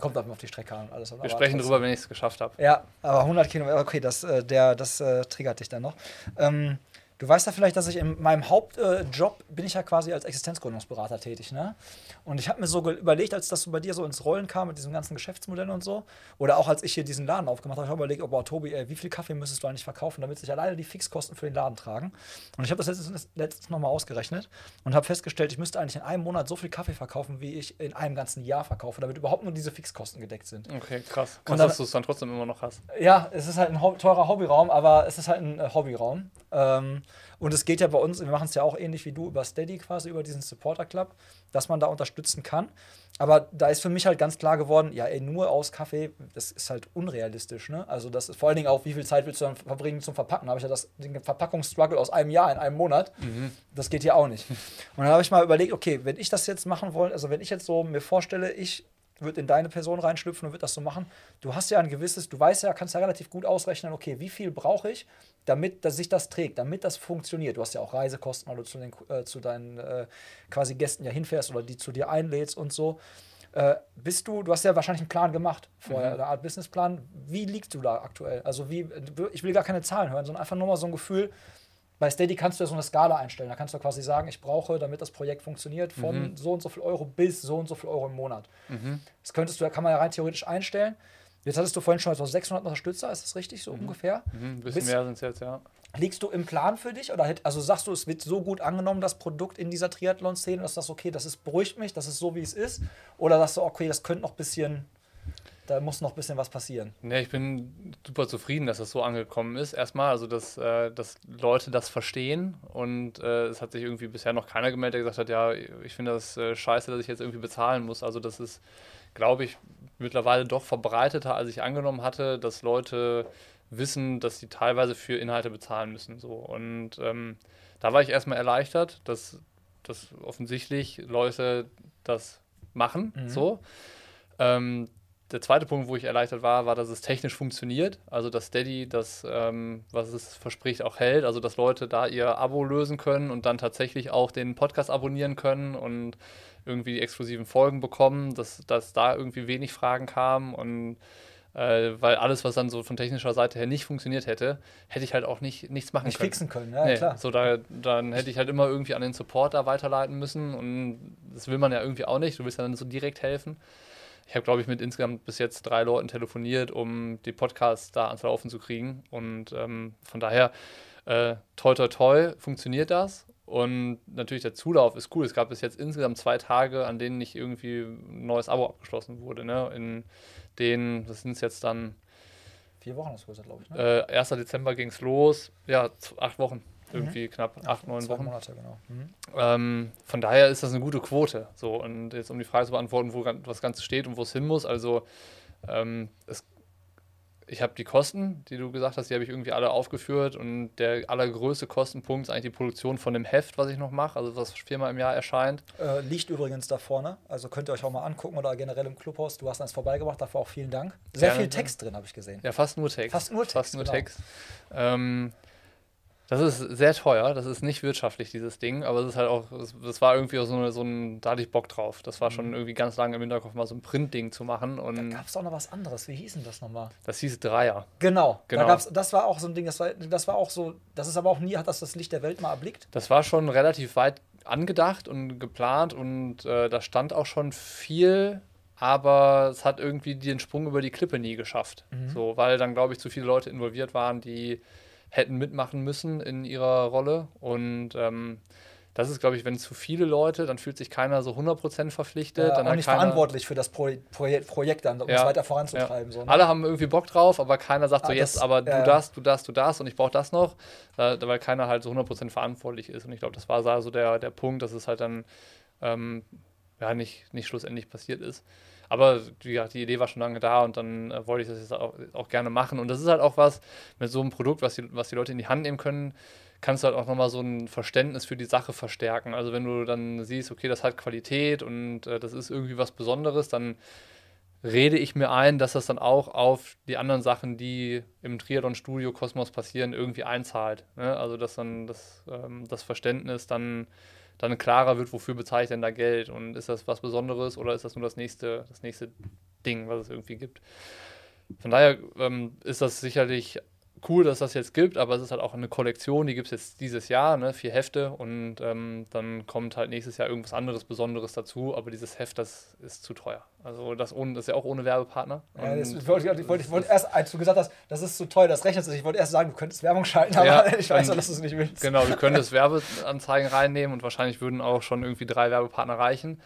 Kommt aber auf die Strecke an und alles. Wir sprechen drüber, wenn ich es geschafft habe. Ja, aber 100 Kilometer, okay, das, äh, der, das äh, triggert dich dann noch. Ähm, du weißt ja vielleicht, dass ich in meinem Hauptjob äh, bin ich ja quasi als Existenzgründungsberater tätig, ne? Und ich habe mir so überlegt, als das so bei dir so ins Rollen kam mit diesem ganzen Geschäftsmodell und so, oder auch als ich hier diesen Laden aufgemacht habe, habe ich überlegt, oh, boah, Tobi, ey, wie viel Kaffee müsstest du eigentlich verkaufen, damit sich alleine die Fixkosten für den Laden tragen? Und ich habe das letztens, letztens nochmal ausgerechnet und habe festgestellt, ich müsste eigentlich in einem Monat so viel Kaffee verkaufen, wie ich in einem ganzen Jahr verkaufe, damit überhaupt nur diese Fixkosten gedeckt sind. Okay, krass. Krass, dass du es dann trotzdem immer noch hast. Ja, es ist halt ein teurer Hobbyraum, aber es ist halt ein äh, Hobbyraum. Ähm, und es geht ja bei uns, wir machen es ja auch ähnlich wie du über Steady quasi, über diesen Supporter Club, dass man da unterstützen kann. Aber da ist für mich halt ganz klar geworden, ja, ey, nur aus Kaffee, das ist halt unrealistisch, ne? Also das ist vor allen Dingen auch, wie viel Zeit willst du dann verbringen zum Verpacken? Da habe ich ja das, den Verpackungsstruggle aus einem Jahr in einem Monat. Das geht ja auch nicht. Und dann habe ich mal überlegt, okay, wenn ich das jetzt machen wollte, also wenn ich jetzt so mir vorstelle, ich würde in deine Person reinschlüpfen und würde das so machen. Du hast ja ein gewisses, du weißt ja, kannst ja relativ gut ausrechnen, okay, wie viel brauche ich, damit dass sich das trägt, damit das funktioniert. Du hast ja auch Reisekosten, weil du zu, den, äh, zu deinen äh, quasi Gästen ja hinfährst oder die zu dir einlädst und so. Äh, bist du, du hast ja wahrscheinlich einen Plan gemacht, vorher, eine Art Businessplan. Wie liegst du da aktuell? Also wie, ich will gar keine Zahlen hören, sondern einfach nur mal so ein Gefühl, bei Steady kannst du ja so eine Skala einstellen. Da kannst du quasi sagen, ich brauche, damit das Projekt funktioniert, von so und so viel Euro bis so und so viel Euro im Monat. Das könntest du, kann man ja rein theoretisch einstellen. Jetzt hattest du vorhin schon so 600 Unterstützer, ist das richtig, so ungefähr? Mhm, ein bisschen Bis- mehr sind es jetzt, ja. Liegst du im Plan für dich? Oder also sagst du, es wird so gut angenommen, das Produkt in dieser Triathlon-Szene, dass das okay, das ist, beruhigt mich, das ist so, wie es ist? Oder sagst du, okay, das könnte noch ein bisschen, da muss noch ein bisschen was passieren? Nee, ich bin super zufrieden, dass das so angekommen ist. Erstmal, also dass, äh, dass Leute das verstehen und äh, es hat sich irgendwie bisher noch keiner gemeldet, der gesagt hat, ja, ich finde das äh, scheiße, dass ich jetzt irgendwie bezahlen muss. Also das ist, glaube ich, mittlerweile doch verbreiteter, als ich angenommen hatte, dass Leute wissen, dass sie teilweise für Inhalte bezahlen müssen. So. Und ähm, da war ich erstmal erleichtert, dass, dass offensichtlich Leute das machen. So. Ähm, der zweite Punkt, wo ich erleichtert war, war, dass es technisch funktioniert. Also, dass Steady das, ähm, was es verspricht, auch hält. Also, dass Leute da ihr Abo lösen können und dann tatsächlich auch den Podcast abonnieren können und irgendwie die exklusiven Folgen bekommen, dass, dass da irgendwie wenig Fragen kamen und äh, weil alles, was dann so von technischer Seite her nicht funktioniert hätte, hätte ich halt auch nicht, nichts machen Nicht können. fixen können, ja, Nee, klar. So, da, dann hätte ich halt immer irgendwie an den Supporter weiterleiten müssen und das will man ja irgendwie auch nicht. Du willst ja dann so direkt helfen. Ich habe, glaube ich, mit insgesamt bis jetzt drei Leuten telefoniert, um die Podcasts da ans Laufen zu kriegen. Und ähm, von daher, äh, toi, toi, toi, funktioniert das. Und natürlich der Zulauf ist cool. Es gab bis jetzt insgesamt zwei Tage, an denen nicht irgendwie ein neues Abo abgeschlossen wurde. Ne? In denen, das sind es jetzt dann, Vier Wochen ist größer, glaube ich. Ne? äh, 1. Dezember ging es los. Ja, acht Wochen. Irgendwie knapp acht, neun Wochen. Monate, genau. Mhm. Ähm, von daher ist das eine gute Quote. So, und jetzt um die Frage zu beantworten, wo was Ganze steht und wo es hin muss. Also, ähm, es, ich habe die Kosten, die du gesagt hast, die habe ich irgendwie alle aufgeführt. Und der allergrößte Kostenpunkt ist eigentlich die Produktion von dem Heft, was ich noch mache, also was viermal im Jahr erscheint. Äh, liegt übrigens da vorne, also könnt ihr euch auch mal angucken oder generell im Clubhaus. Du hast eins vorbeigebracht, dafür auch vielen Dank. Sehr Gerne, viel. Text drin, habe ich gesehen. Ja, fast nur Text. Fast nur Text, Fast nur genau. Text. Ähm, das ist sehr teuer, das ist nicht wirtschaftlich, dieses Ding, aber es ist halt auch, das, war irgendwie auch so, eine, so ein, da hatte ich Bock drauf. Das war Mhm. schon irgendwie ganz lange im Hinterkopf, mal so ein Printding zu machen und Gab es auch noch was anderes? Wie hieß denn das nochmal? das hieß Dreier. Genau, Genau. Da gab's, das war auch so ein Ding, das war, das war auch so, das ist aber auch nie, hat das das Licht der Welt mal erblickt. Das war schon relativ weit angedacht und geplant und äh, da stand auch schon viel, aber es hat irgendwie den Sprung über die Klippe nie geschafft. So, weil dann, glaube ich, zu viele Leute involviert waren, die hätten mitmachen müssen in ihrer Rolle. Und ähm, das ist, glaube ich, wenn zu viele Leute, dann fühlt sich keiner so 100% verpflichtet. Äh, dann auch nicht keiner, verantwortlich für das Pro Projekt, Projekt dann, um es Ja, weiter voranzutreiben. Ja. So, ne? Alle haben irgendwie Bock drauf, aber keiner sagt so, Ah, jetzt das- aber du ja, ja. das, du das, du das und ich brauche das noch, äh, weil keiner halt so 100% verantwortlich ist. Und ich glaube, das war so der, der Punkt, dass es halt dann ähm, ja, nicht, nicht schlussendlich passiert ist. Aber gesagt, die Idee war schon lange da und dann äh, wollte ich das jetzt auch, auch gerne machen. Und das ist halt auch was mit so einem Produkt, was die, was die Leute in die Hand nehmen können, kannst du halt auch nochmal so ein Verständnis für die Sache verstärken. Also wenn du dann siehst, okay, das hat Qualität und äh, das ist irgendwie was Besonderes, dann rede ich mir ein, dass das dann auch auf die anderen Sachen, die im Triathlon-Studio Kosmos passieren, irgendwie einzahlt. Ne? Also dass dann das, ähm, das Verständnis dann, dann klarer wird, wofür bezahle ich denn da Geld und ist das was Besonderes oder ist das nur das nächste, das nächste Ding, was es irgendwie gibt. Von daher ähm, ist das sicherlich cool, dass das jetzt gibt, aber es ist halt auch eine Kollektion, die gibt es jetzt dieses Jahr, ne, vier Hefte und ähm, dann kommt halt nächstes Jahr irgendwas anderes Besonderes dazu, aber dieses Heft, das ist zu teuer. Also das, ohne, das ist ja auch ohne Werbepartner. Ja, das wollte ich, wollte, ich wollte erst, als du gesagt hast, das ist zu teuer, das rechnet sich, ich wollte erst sagen, du könntest Werbung schalten, aber ja, ich weiß auch, dass du es nicht willst. Genau, wir können das Werbeanzeigen reinnehmen und wahrscheinlich würden auch schon irgendwie drei Werbepartner reichen.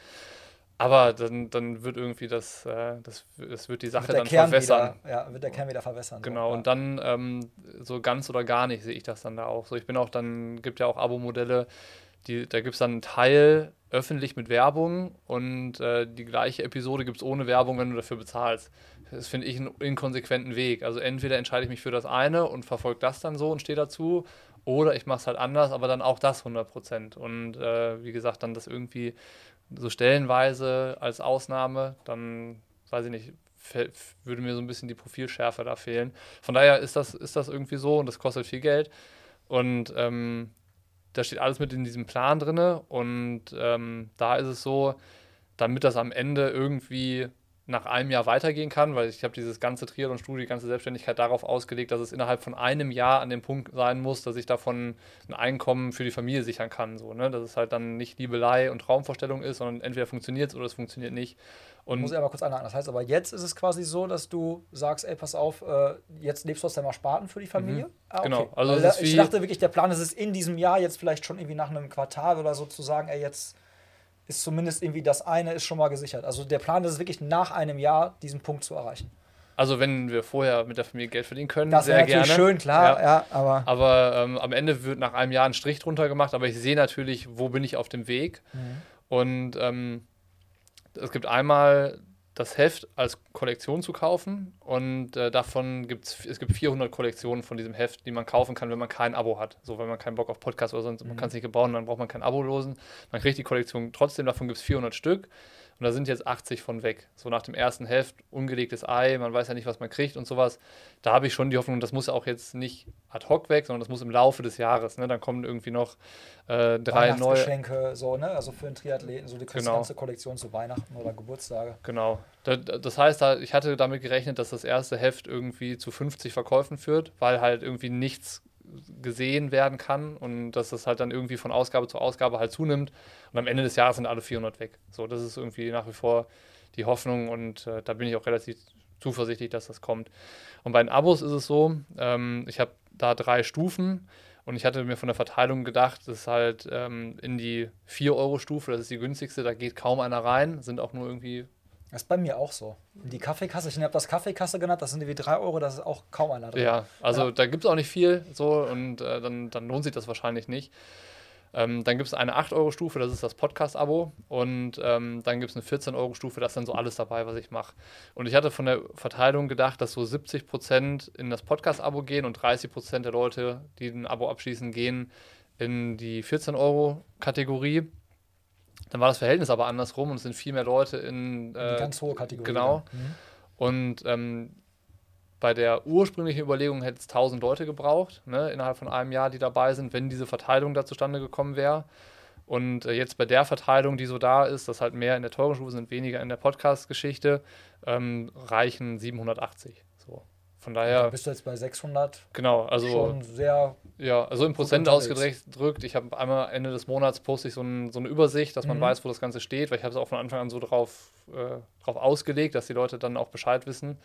Aber dann, dann wird irgendwie das, äh, das, das wird die Sache wird dann Kern verwässern. Wieder, ja, wird der Kern wieder verwässern. Genau, so, und dann ähm, so ganz oder gar nicht sehe ich das dann da auch. So, ich bin auch dann, gibt ja auch Abo-Modelle, die, da gibt es dann einen Teil öffentlich mit Werbung und äh, die gleiche Episode gibt es ohne Werbung, wenn du dafür bezahlst. Das finde ich einen inkonsequenten Weg. Also entweder entscheide ich mich für das eine und verfolge das dann so und stehe dazu, oder ich mache es halt anders, aber dann auch das 100% Und äh, wie gesagt, dann das irgendwie so stellenweise als Ausnahme, dann weiß ich nicht, würde mir so ein bisschen die Profilschärfe da fehlen. Von daher ist das, ist das irgendwie so und das kostet viel Geld. Und ähm, da steht alles mit in diesem Plan drin. Und ähm, da ist es so, damit das am Ende irgendwie nach einem Jahr weitergehen kann, weil ich habe dieses ganze Triathlon-Studio, die ganze Selbstständigkeit darauf ausgelegt, dass es innerhalb von einem Jahr an dem Punkt sein muss, dass ich davon ein Einkommen für die Familie sichern kann. So, ne? Dass es halt dann nicht Liebelei und Traumvorstellung ist, sondern entweder funktioniert es oder es funktioniert nicht. Und muss ich aber kurz anhaken. Das heißt aber, jetzt ist es quasi so, dass du sagst, ey, pass auf, äh, jetzt lebst du aus deinem Ersparten für die Familie. Mhm. Ah, okay. Genau. Also ich dachte wirklich, der Plan ist es in diesem Jahr jetzt vielleicht schon irgendwie nach einem Quartal oder so zu sagen, ey, jetzt ist zumindest irgendwie das eine ist schon mal gesichert. Also der Plan ist es wirklich nach einem Jahr diesen Punkt zu erreichen. Also wenn wir vorher mit der Familie Geld verdienen können, das sehr natürlich gerne. schön, klar, ja, ja aber. Aber ähm, am Ende wird nach einem Jahr ein Strich drunter gemacht, aber ich sehe natürlich, wo bin ich auf dem Weg. Mhm. Und ähm, es gibt einmal das Heft als Kollektion zu kaufen und äh, davon gibt es, es gibt 400 Kollektionen von diesem Heft, die man kaufen kann, wenn man kein Abo hat. So, wenn man keinen Bock auf Podcast oder sonst, mhm. man kann es nicht gebauen, dann braucht man kein Abo losen. Man kriegt die Kollektion trotzdem, davon gibt es 400 Stück und da sind jetzt 80 von weg. So nach dem ersten Heft, ungelegtes Ei, man weiß ja nicht, was man kriegt und sowas. Da habe ich schon die Hoffnung, das muss auch jetzt nicht ad hoc weg, sondern das muss im Laufe des Jahres. Ne? Dann kommen irgendwie noch äh, drei neue. Geschenke, so, ne? Also für einen Triathleten, so die genau. ganze Kollektion zu Weihnachten oder Geburtstage. Genau. Das heißt, ich hatte damit gerechnet, dass das erste Heft irgendwie zu 50 Verkäufen führt, weil halt irgendwie nichts gesehen werden kann und dass das halt dann irgendwie von Ausgabe zu Ausgabe halt zunimmt und am Ende des Jahres sind alle 400 weg. So, das ist irgendwie nach wie vor die Hoffnung und äh, da bin ich auch relativ zuversichtlich, dass das kommt. Und bei den Abos ist es so, ähm, ich habe da drei Stufen und ich hatte mir von der Verteilung gedacht, das ist halt ähm, in die 4-Euro-Stufe, das ist die günstigste, da geht kaum einer rein, sind auch nur irgendwie das ist bei mir auch so. Die Kaffeekasse, ich habe das Kaffeekasse genannt, das sind irgendwie 3 Euro, das ist auch kaum einer drin. Ja, also ja. da gibt es auch nicht viel so und äh, dann, dann lohnt sich das wahrscheinlich nicht. Ähm, dann gibt es eine 8-Euro-Stufe, das ist das Podcast-Abo. Und ähm, dann gibt es eine 14-Euro-Stufe, das ist dann so alles dabei, was ich mache. Und ich hatte von der Verteilung gedacht, dass so 70% in das Podcast-Abo gehen und 30% der Leute, die ein Abo abschließen, gehen in die 14-Euro-Kategorie. Dann war das Verhältnis aber andersrum und es sind viel mehr Leute in. Äh, die ganz hohe Kategorie. Genau. Mhm. Und ähm, bei der ursprünglichen Überlegung hätte es 1000 Leute gebraucht, ne, innerhalb von einem Jahr, die dabei sind, wenn diese Verteilung da zustande gekommen wäre. Und äh, jetzt bei der Verteilung, die so da ist, dass halt mehr in der teuren Stufe sind, weniger in der Podcast-Geschichte, ähm, reichen 780. Von daher. Da bist du jetzt bei 600. Genau, also. Schon sehr. Ja, also im Prozent ausgedrückt. Ich habe einmal Ende des Monats poste ich so, ein, so eine Übersicht, dass man mhm. weiß, wo das Ganze steht, weil ich habe es auch von Anfang an so drauf, äh, drauf ausgelegt, dass die Leute dann auch Bescheid wissen.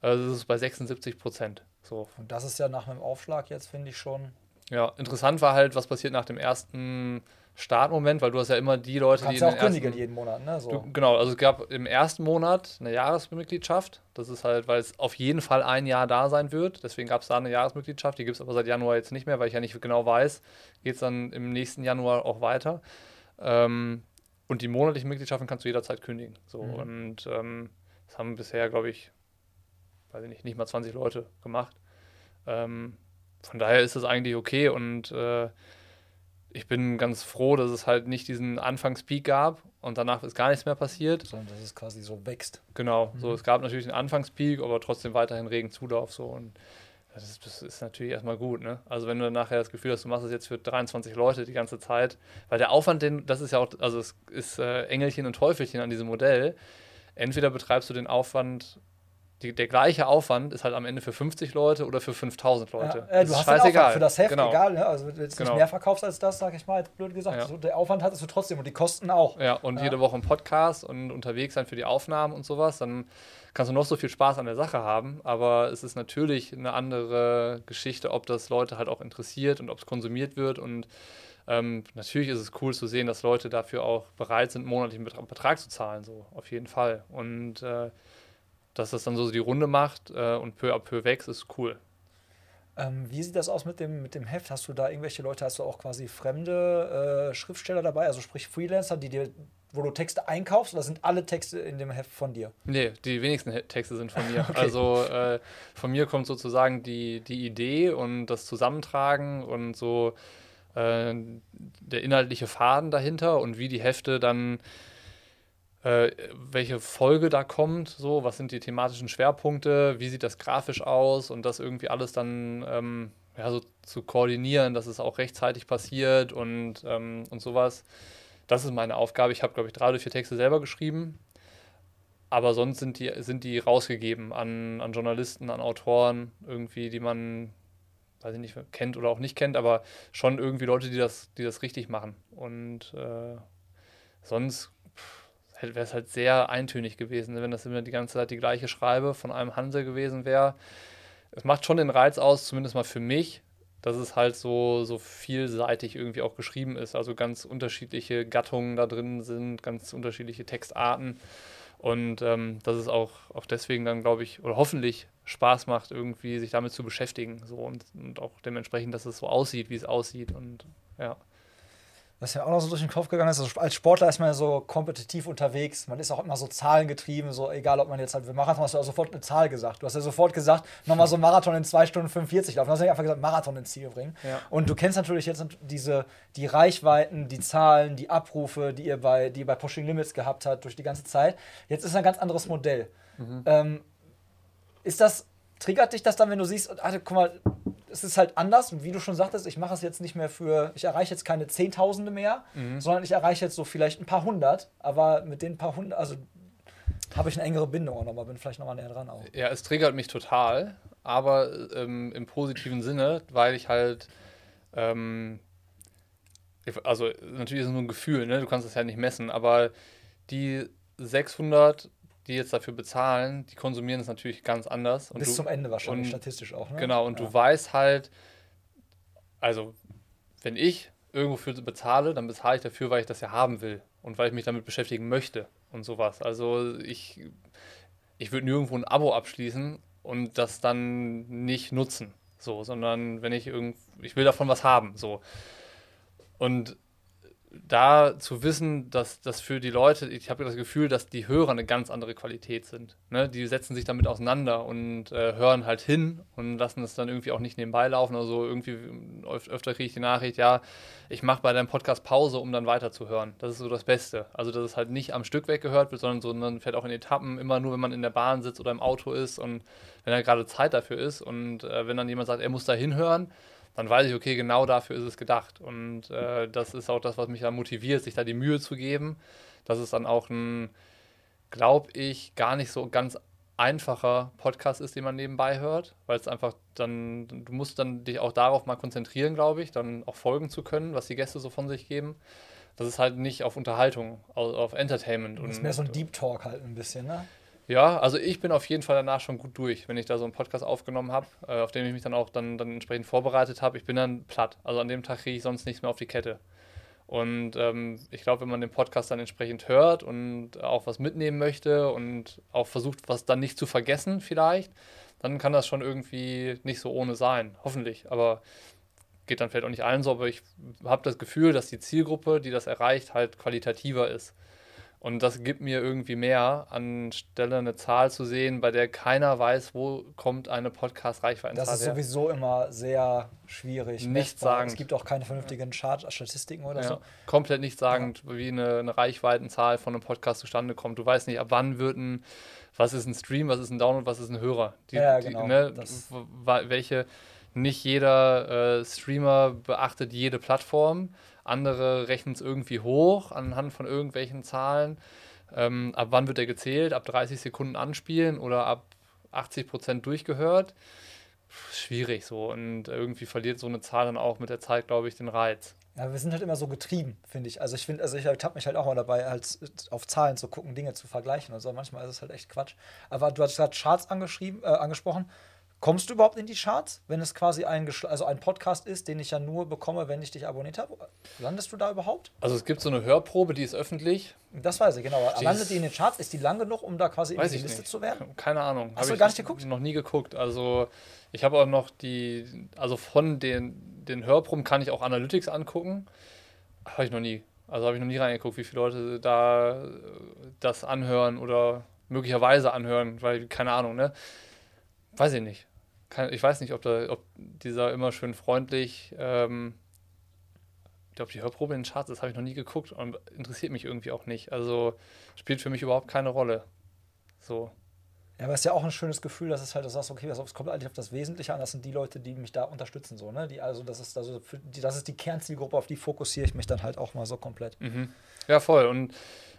Also das ist bei 76 Prozent. So. Und das ist ja nach einem Aufschlag jetzt, finde ich schon. Ja, interessant war halt, was passiert nach dem ersten Startmoment, weil du hast ja immer die Leute, die. Du kannst ja auch kündigen jeden Monat, ne? So. Du, genau, also es gab im ersten Monat eine Jahresmitgliedschaft. Das ist halt, weil es auf jeden Fall ein Jahr da sein wird. Deswegen gab es da eine Jahresmitgliedschaft. Die gibt es aber seit Januar jetzt nicht mehr, weil ich ja nicht genau weiß, geht es dann im nächsten Januar auch weiter. Ähm, und die monatlichen Mitgliedschaften kannst du jederzeit kündigen. So, mhm. Und ähm, Das haben bisher, glaube ich, weiß ich nicht, nicht mal 20 Leute gemacht. Ähm, von daher ist das eigentlich okay und äh, ich bin ganz froh, dass es halt nicht diesen Anfangspeak gab und danach ist gar nichts mehr passiert. Sondern dass es quasi so wächst. Genau, mhm. so es gab natürlich einen Anfangspeak, aber trotzdem weiterhin regen Zulauf so und das ist, das ist, natürlich erstmal gut, ne? Also wenn du nachher das Gefühl hast, du machst es jetzt für 23 Leute die ganze Zeit, weil der Aufwand, den, das ist ja auch, also es ist äh, Engelchen und Teufelchen an diesem Modell. Entweder betreibst du den Aufwand die, der gleiche Aufwand ist halt am Ende für 50 Leute oder für 5000 Leute. Ja, äh, du hast scheißegal. für das Heft, genau. egal. Ne? Also, wenn du jetzt genau. nicht mehr verkaufst als das, sag ich mal, blöd gesagt. Ja. So, der Aufwand hattest du trotzdem und die Kosten auch. Ja, und ja. jede Woche ein Podcast und unterwegs sein für die Aufnahmen und sowas. Dann kannst du noch so viel Spaß an der Sache haben. Aber es ist natürlich eine andere Geschichte, ob das Leute halt auch interessiert und ob es konsumiert wird. Und ähm, natürlich ist es cool zu sehen, dass Leute dafür auch bereit sind, monatlichen Betrag zu zahlen. So, auf jeden Fall. Und. Äh, dass das dann so die Runde macht äh, und peu à peu wächst, ist cool. Ähm, wie sieht das aus mit dem, mit dem Heft? Hast du da irgendwelche Leute, hast du auch quasi fremde äh, Schriftsteller dabei, also sprich Freelancer, die dir, wo du Texte einkaufst oder sind alle Texte in dem Heft von dir? Nee, die wenigsten Texte sind von mir. okay. Also äh, von mir kommt sozusagen die, die Idee und das Zusammentragen und so äh, der inhaltliche Faden dahinter und wie die Hefte dann äh, welche Folge da kommt, so, was sind die thematischen Schwerpunkte, wie sieht das grafisch aus und das irgendwie alles dann ähm, ja, so zu koordinieren, dass es auch rechtzeitig passiert und, ähm, und sowas. Das ist meine Aufgabe. Ich habe, glaube ich, drei oder vier Texte selber geschrieben, aber sonst sind die, sind die rausgegeben an, an Journalisten, an Autoren, irgendwie, die man, weiß ich nicht, kennt oder auch nicht kennt, aber schon irgendwie Leute, die das, die das richtig machen. Und äh, sonst wäre es halt sehr eintönig gewesen, wenn das immer die ganze Zeit die gleiche Schreibe von einem Hansel gewesen wäre. Es macht schon den Reiz aus, zumindest mal für mich, dass es halt so, so vielseitig irgendwie auch geschrieben ist. Also ganz unterschiedliche Gattungen da drin sind, ganz unterschiedliche Textarten. Und ähm, dass es auch, auch deswegen dann, glaube ich, oder hoffentlich Spaß macht, irgendwie sich damit zu beschäftigen. So und, und auch dementsprechend, dass es so aussieht, wie es aussieht. Und ja was mir auch noch so durch den Kopf gegangen ist, also als Sportler ist man ja so kompetitiv unterwegs. Man ist auch immer so zahlengetrieben, so egal, ob man jetzt halt für Marathon hast du ja sofort eine Zahl gesagt. Du hast ja sofort gesagt, nochmal so Marathon in 2 Stunden 45 laufen. Du hast ja einfach gesagt, Marathon ins Ziel bringen. Ja. Und du kennst natürlich jetzt diese, die Reichweiten, die Zahlen, die Abrufe, die ihr bei, die ihr bei Pushing Limits gehabt habt durch die ganze Zeit. Jetzt ist ein ganz anderes Modell. Mhm. Ähm, ist das, triggert dich das dann, wenn du siehst, Alter, guck mal, es ist halt anders, wie du schon sagtest, ich mache es jetzt nicht mehr für, ich erreiche jetzt keine Zehntausende mehr, mhm. sondern ich erreiche jetzt so vielleicht ein paar hundert, aber mit den paar hundert, also habe ich eine engere Bindung auch nochmal, bin vielleicht nochmal näher dran auch. Ja, es triggert mich total, aber ähm, im positiven Sinne, weil ich halt, ähm, also natürlich ist es nur ein Gefühl, ne? du kannst es ja nicht messen, aber die 600 die jetzt dafür bezahlen, die konsumieren es natürlich ganz anders. Bis du, zum Ende wahrscheinlich, und, statistisch auch. Ne? Genau, und ja. du weißt halt, also wenn ich irgendwo für bezahle, dann bezahle ich dafür, weil ich das ja haben will und weil ich mich damit beschäftigen möchte und sowas. Also ich, ich würde nirgendwo ein Abo abschließen und das dann nicht nutzen, so, sondern wenn ich irgend, ich will davon was haben, so. Und da zu wissen, dass das für die Leute, ich habe das Gefühl, dass die Hörer eine ganz andere Qualität sind. Ne? Die setzen sich damit auseinander und äh, hören halt hin und lassen es dann irgendwie auch nicht nebenbei laufen. Also irgendwie öfter kriege ich die Nachricht, ja, ich mache bei deinem Podcast Pause, um dann weiterzuhören. Das ist so das Beste. Also, dass es halt nicht am Stück weggehört wird, sondern, sondern fährt auch in Etappen, immer nur, wenn man in der Bahn sitzt oder im Auto ist und wenn da gerade Zeit dafür ist. Und äh, wenn dann jemand sagt, er muss da hinhören, dann weiß ich, okay, genau dafür ist es gedacht. Und äh, das ist auch das, was mich da motiviert, sich da die Mühe zu geben. Das ist dann auch ein, glaube ich, gar nicht so ganz einfacher Podcast ist, den man nebenbei hört, weil es einfach dann, du musst dann dich auch darauf mal konzentrieren, glaube ich, dann auch folgen zu können, was die Gäste so von sich geben. Das ist halt nicht auf Unterhaltung, auf Entertainment. Das ist mehr so ein Deep Talk halt ein bisschen, ne? Ja, also ich bin auf jeden Fall danach schon gut durch, wenn ich da so einen Podcast aufgenommen habe, äh, auf dem ich mich dann auch dann, dann entsprechend vorbereitet habe. Ich bin dann platt. Also an dem Tag kriege ich sonst nichts mehr auf die Kette. Und ähm, ich glaube, wenn man den Podcast dann entsprechend hört und auch was mitnehmen möchte und auch versucht, was dann nicht zu vergessen vielleicht, dann kann das schon irgendwie nicht so ohne sein. Hoffentlich. Aber geht dann vielleicht auch nicht allen so, aber ich habe das Gefühl, dass die Zielgruppe, die das erreicht, halt qualitativer ist. Und das gibt mir irgendwie mehr, anstelle eine Zahl zu sehen, bei der keiner weiß, wo kommt eine Podcast-Reichweitenzahl Das ist her. sowieso immer sehr schwierig. Nicht messbar. sagen. Es gibt auch keine vernünftigen Chart-Statistiken oder Ja, so. komplett nicht sagend, wie eine, eine Reichweitenzahl von einem Podcast zustande kommt. Du weißt nicht, ab wann wird ein, was ist ein Stream, was ist ein Download, was ist ein Hörer. Die, Ja, genau, ne, w- wa- welche, nicht jeder äh, Streamer beachtet jede Plattform. Andere rechnen es irgendwie hoch anhand von irgendwelchen Zahlen. Ähm, ab wann wird er gezählt? Ab 30 Sekunden anspielen oder ab 80 Prozent durchgehört? Schwierig so. Und irgendwie verliert so eine Zahl dann auch mit der Zeit, glaube ich, den Reiz. Ja, wir sind halt immer so getrieben, finde ich. Also ich finde, also ich habe mich halt auch mal dabei, halt auf Zahlen zu gucken, Dinge zu vergleichen und so. Manchmal ist es halt echt Quatsch. Aber du hast gerade Charts angeschrieben, äh, angesprochen. Kommst du überhaupt in die Charts, wenn es quasi ein, also ein Podcast ist, den ich ja nur bekomme, wenn ich dich abonniert habe? Landest du da überhaupt? Also es gibt so eine Hörprobe, die ist öffentlich. Das weiß ich, genau. Die Landet die in den Charts? Ist die lang genug, um da quasi in die Liste nicht. zu werden? Keine Ahnung. Hast du gar nicht geguckt? Noch nie geguckt. Also ich habe auch noch die, also von den, den Hörproben kann ich auch Analytics angucken. Habe ich noch nie. Also habe ich noch nie reingeguckt, wie viele Leute da das anhören oder möglicherweise anhören, weil, keine Ahnung, ne? Weiß ich nicht. Kein, ich weiß nicht, ob, da, ob dieser immer schön freundlich, ähm, ich glaube, die Hörprobe in den Charts, das habe ich noch nie geguckt und interessiert mich irgendwie auch nicht. Also spielt für mich überhaupt keine Rolle. So. Ja, aber es ist ja auch ein schönes Gefühl, dass es halt, du sagst, okay, es kommt eigentlich auf das Wesentliche an, das sind die Leute, die mich da unterstützen, so, ne? Die, also, das ist, also für die, das ist die Kernzielgruppe, auf die fokussiere ich mich dann halt auch mal so komplett. Mhm. Ja, voll. Und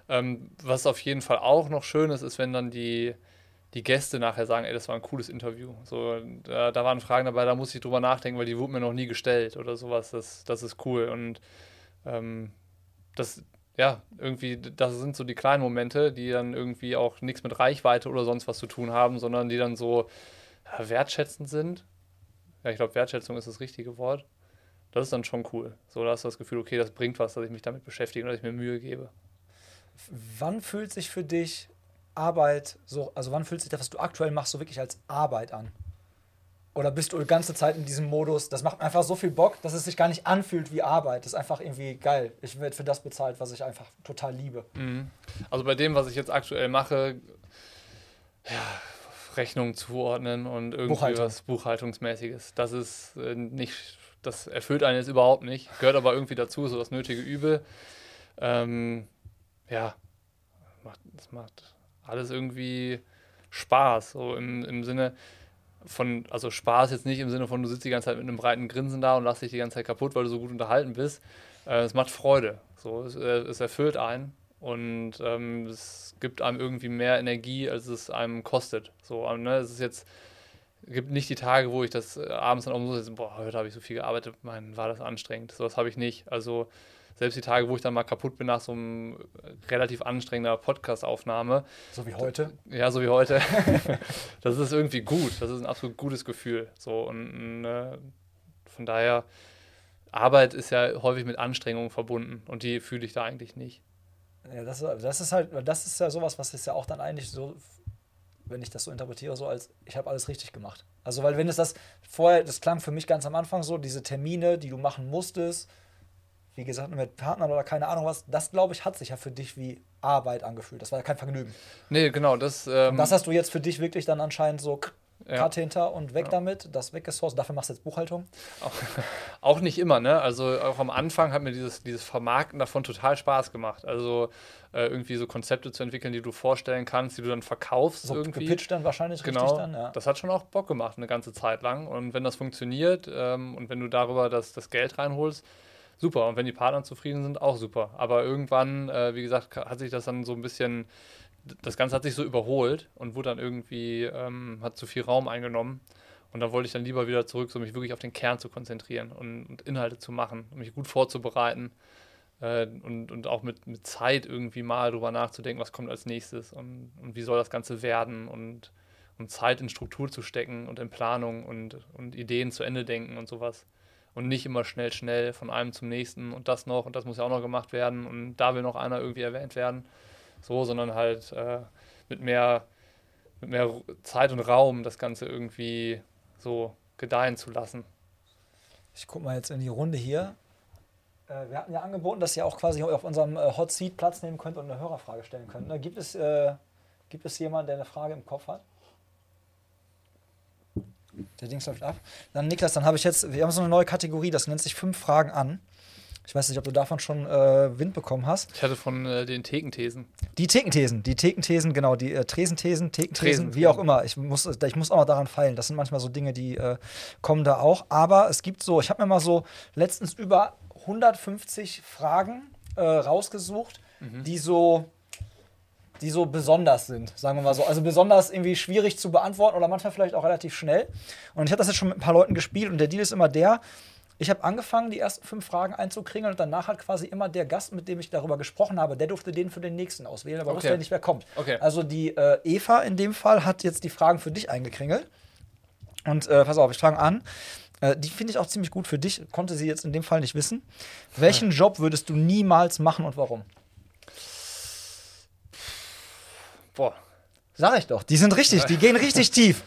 ähm, was auf jeden Fall auch noch schön ist, ist, wenn dann die, die Gäste nachher sagen, ey, das war ein cooles Interview. So, da, da waren Fragen dabei, da muss ich drüber nachdenken, weil die wurden mir noch nie gestellt oder sowas. Das, das ist cool. Und ähm, das, ja, irgendwie, das sind so die kleinen Momente, die dann irgendwie auch nichts mit Reichweite oder sonst was zu tun haben, sondern die dann so ja, wertschätzend sind. Ja, ich glaube, Wertschätzung ist das richtige Wort. Das ist dann schon cool. So, da hast du das Gefühl, okay, das bringt was, dass ich mich damit beschäftige und dass ich mir Mühe gebe. Wann fühlt sich für dich Arbeit so, also wann fühlt sich das, was du aktuell machst, so wirklich als Arbeit an? Oder bist du die ganze Zeit in diesem Modus, das macht einfach so viel Bock, dass es sich gar nicht anfühlt wie Arbeit. Das ist einfach irgendwie geil. Ich werde für das bezahlt, was ich einfach total liebe. Also bei dem, was ich jetzt aktuell mache, ja, Rechnungen zuordnen und irgendwie Buchhaltung. was Buchhaltungsmäßiges. Das ist äh, nicht, das erfüllt einen jetzt überhaupt nicht. Gehört aber irgendwie dazu, so das nötige Übel. Ähm, ja, macht, das macht alles irgendwie Spaß. So im, im Sinne von, also Spaß jetzt nicht im Sinne von, du sitzt die ganze Zeit mit einem breiten Grinsen da und lachst dich die ganze Zeit kaputt, weil du so gut unterhalten bist. Äh, es macht Freude. So, es, äh, es erfüllt einen und ähm, es gibt einem irgendwie mehr Energie, als es einem kostet. So, ähm, ne, es ist jetzt gibt nicht die Tage, wo ich das äh, abends dann auch so sitze, boah, heute habe ich so viel gearbeitet, mein, war das anstrengend. So was habe ich nicht. Also selbst die Tage, wo ich dann mal kaputt bin nach so einem relativ anstrengender Podcast-Aufnahme, So wie heute. ja, so wie heute, das ist irgendwie gut. Das ist ein absolut gutes Gefühl. So und äh, von daher, Arbeit ist ja häufig mit Anstrengungen verbunden und die fühle ich da eigentlich nicht. Ja, das, das ist halt, das ist ja sowas, was ist ja auch dann eigentlich so, wenn ich das so interpretiere, so als ich habe alles richtig gemacht. Also, weil wenn es das vorher, das klang für mich ganz am Anfang so, diese Termine, die du machen musstest, wie gesagt, mit Partnern oder keine Ahnung was, das glaube ich, hat sich ja für dich wie Arbeit angefühlt. Das war ja kein Vergnügen. Nee, genau, das. Ähm, das hast du jetzt für dich wirklich dann anscheinend so Ja. Hinter und weg damit, das weggesourced. Dafür machst du jetzt Buchhaltung. Auch nicht immer, ne? Also auch am Anfang hat mir dieses, dieses Vermarkten davon total Spaß gemacht. Also äh, irgendwie so Konzepte zu entwickeln, die du vorstellen kannst, die du dann verkaufst So irgendwie. gepitcht dann wahrscheinlich Genau, richtig dann, ja. das hat schon auch Bock gemacht eine ganze Zeit lang. Und wenn das funktioniert ähm, und wenn du darüber das, das Geld reinholst, super. Und wenn die Partner zufrieden sind, auch super. Aber irgendwann, äh, wie gesagt, hat sich das dann so ein bisschen, das Ganze hat sich so überholt und wurde dann irgendwie, ähm, hat zu viel Raum eingenommen. Und dann wollte ich dann lieber wieder zurück, so mich wirklich auf den Kern zu konzentrieren und, und Inhalte zu machen, um mich gut vorzubereiten äh, und, und auch mit, mit Zeit irgendwie mal drüber nachzudenken, was kommt als nächstes und, und wie soll das Ganze werden und, und Zeit in Struktur zu stecken und in Planung und, und Ideen zu Ende denken und sowas. Und nicht immer schnell, schnell von einem zum nächsten und das noch und das muss ja auch noch gemacht werden und da will noch einer irgendwie erwähnt werden. So, sondern halt äh, mit mehr, mit mehr Zeit und Raum das Ganze irgendwie so gedeihen zu lassen. Ich guck mal jetzt in die Runde hier. Äh, wir hatten ja angeboten, dass ihr auch quasi auf unserem äh, Hot Seat Platz nehmen könnt und eine Hörerfrage stellen könnt. Ne? Gibt, es, äh, gibt es jemanden, der eine Frage im Kopf hat? Der Dings läuft ab. Dann Niklas, dann habe ich jetzt, wir haben so eine neue Kategorie, das nennt sich fünf Fragen an. Ich weiß nicht, ob du davon schon äh, Wind bekommen hast. Ich hatte von äh, den Thekenthesen. Die Thekenthesen, die Thekenthesen, genau, die äh, Tresenthesen, Thekenthesen, Tresen- wie auch immer. Ich muss, ich muss auch noch daran feilen. Das sind manchmal so Dinge, die äh, kommen da auch. Aber es gibt so, ich habe mir mal so letztens über 150 Fragen äh, rausgesucht, die so die so besonders sind, sagen wir mal so. Also besonders irgendwie schwierig zu beantworten oder manchmal vielleicht auch relativ schnell. Und ich habe das jetzt schon mit ein paar Leuten gespielt und der Deal ist immer der, ich habe angefangen, die ersten fünf Fragen einzukringeln und danach hat quasi immer der Gast, mit dem ich darüber gesprochen habe, der durfte den für den nächsten auswählen, aber Okay. wusste ja nicht, wer kommt. Okay. Also die äh, Eva in dem Fall hat jetzt die Fragen für dich eingekringelt. Und äh, pass auf, ich fange an. Äh, die finde ich auch ziemlich gut für dich, konnte sie jetzt in dem Fall nicht wissen. Welchen Job würdest du niemals machen und warum? Boah, Sag ich doch, die sind richtig, die gehen richtig tief.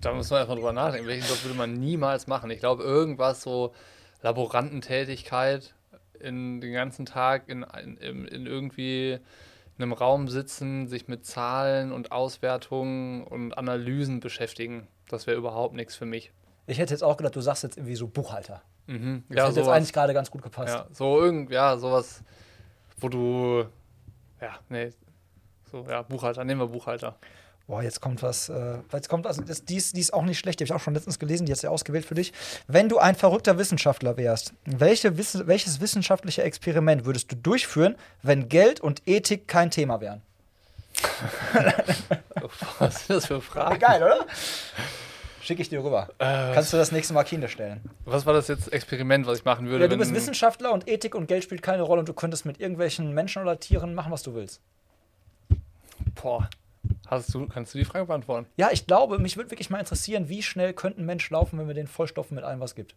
da muss man erstmal drüber nachdenken. Welchen Job würde man niemals machen? Ich glaube, irgendwas so Laborantentätigkeit in den ganzen Tag in, in, in in irgendwie einem Raum sitzen, sich mit Zahlen und Auswertungen und Analysen beschäftigen. Das wäre überhaupt nichts für mich. Ich hätte jetzt auch gedacht, du sagst jetzt irgendwie so Buchhalter. Mhm. Das hätte jetzt eigentlich gerade ganz gut gepasst. Ja, so irgend, ja, sowas, wo du, ja, nee, so, ja, Buchhalter, nehmen wir Buchhalter. Boah, jetzt kommt was. Äh, jetzt kommt was. Das, die, ist, die ist auch nicht schlecht. Die habe ich auch schon letztens gelesen. Die hat sie ausgewählt für dich. Wenn du ein verrückter Wissenschaftler wärst, welche, Wiss- welches wissenschaftliche Experiment würdest du durchführen, wenn Geld und Ethik kein Thema wären? Was sind das für Fragen? Geil, oder? Schicke ich dir rüber. Äh, Kannst du das nächste Mal Kinder stellen? Was war das jetzt Experiment, was ich machen würde? Ja, du bist Wissenschaftler und Ethik und Geld spielt keine Rolle und du könntest mit irgendwelchen Menschen oder Tieren machen, was du willst. Boah. Hast du, kannst du die Frage beantworten? Ja, ich glaube, mich würde wirklich mal interessieren, wie schnell könnte ein Mensch laufen, wenn wir den vollstopfen mit allem, was gibt.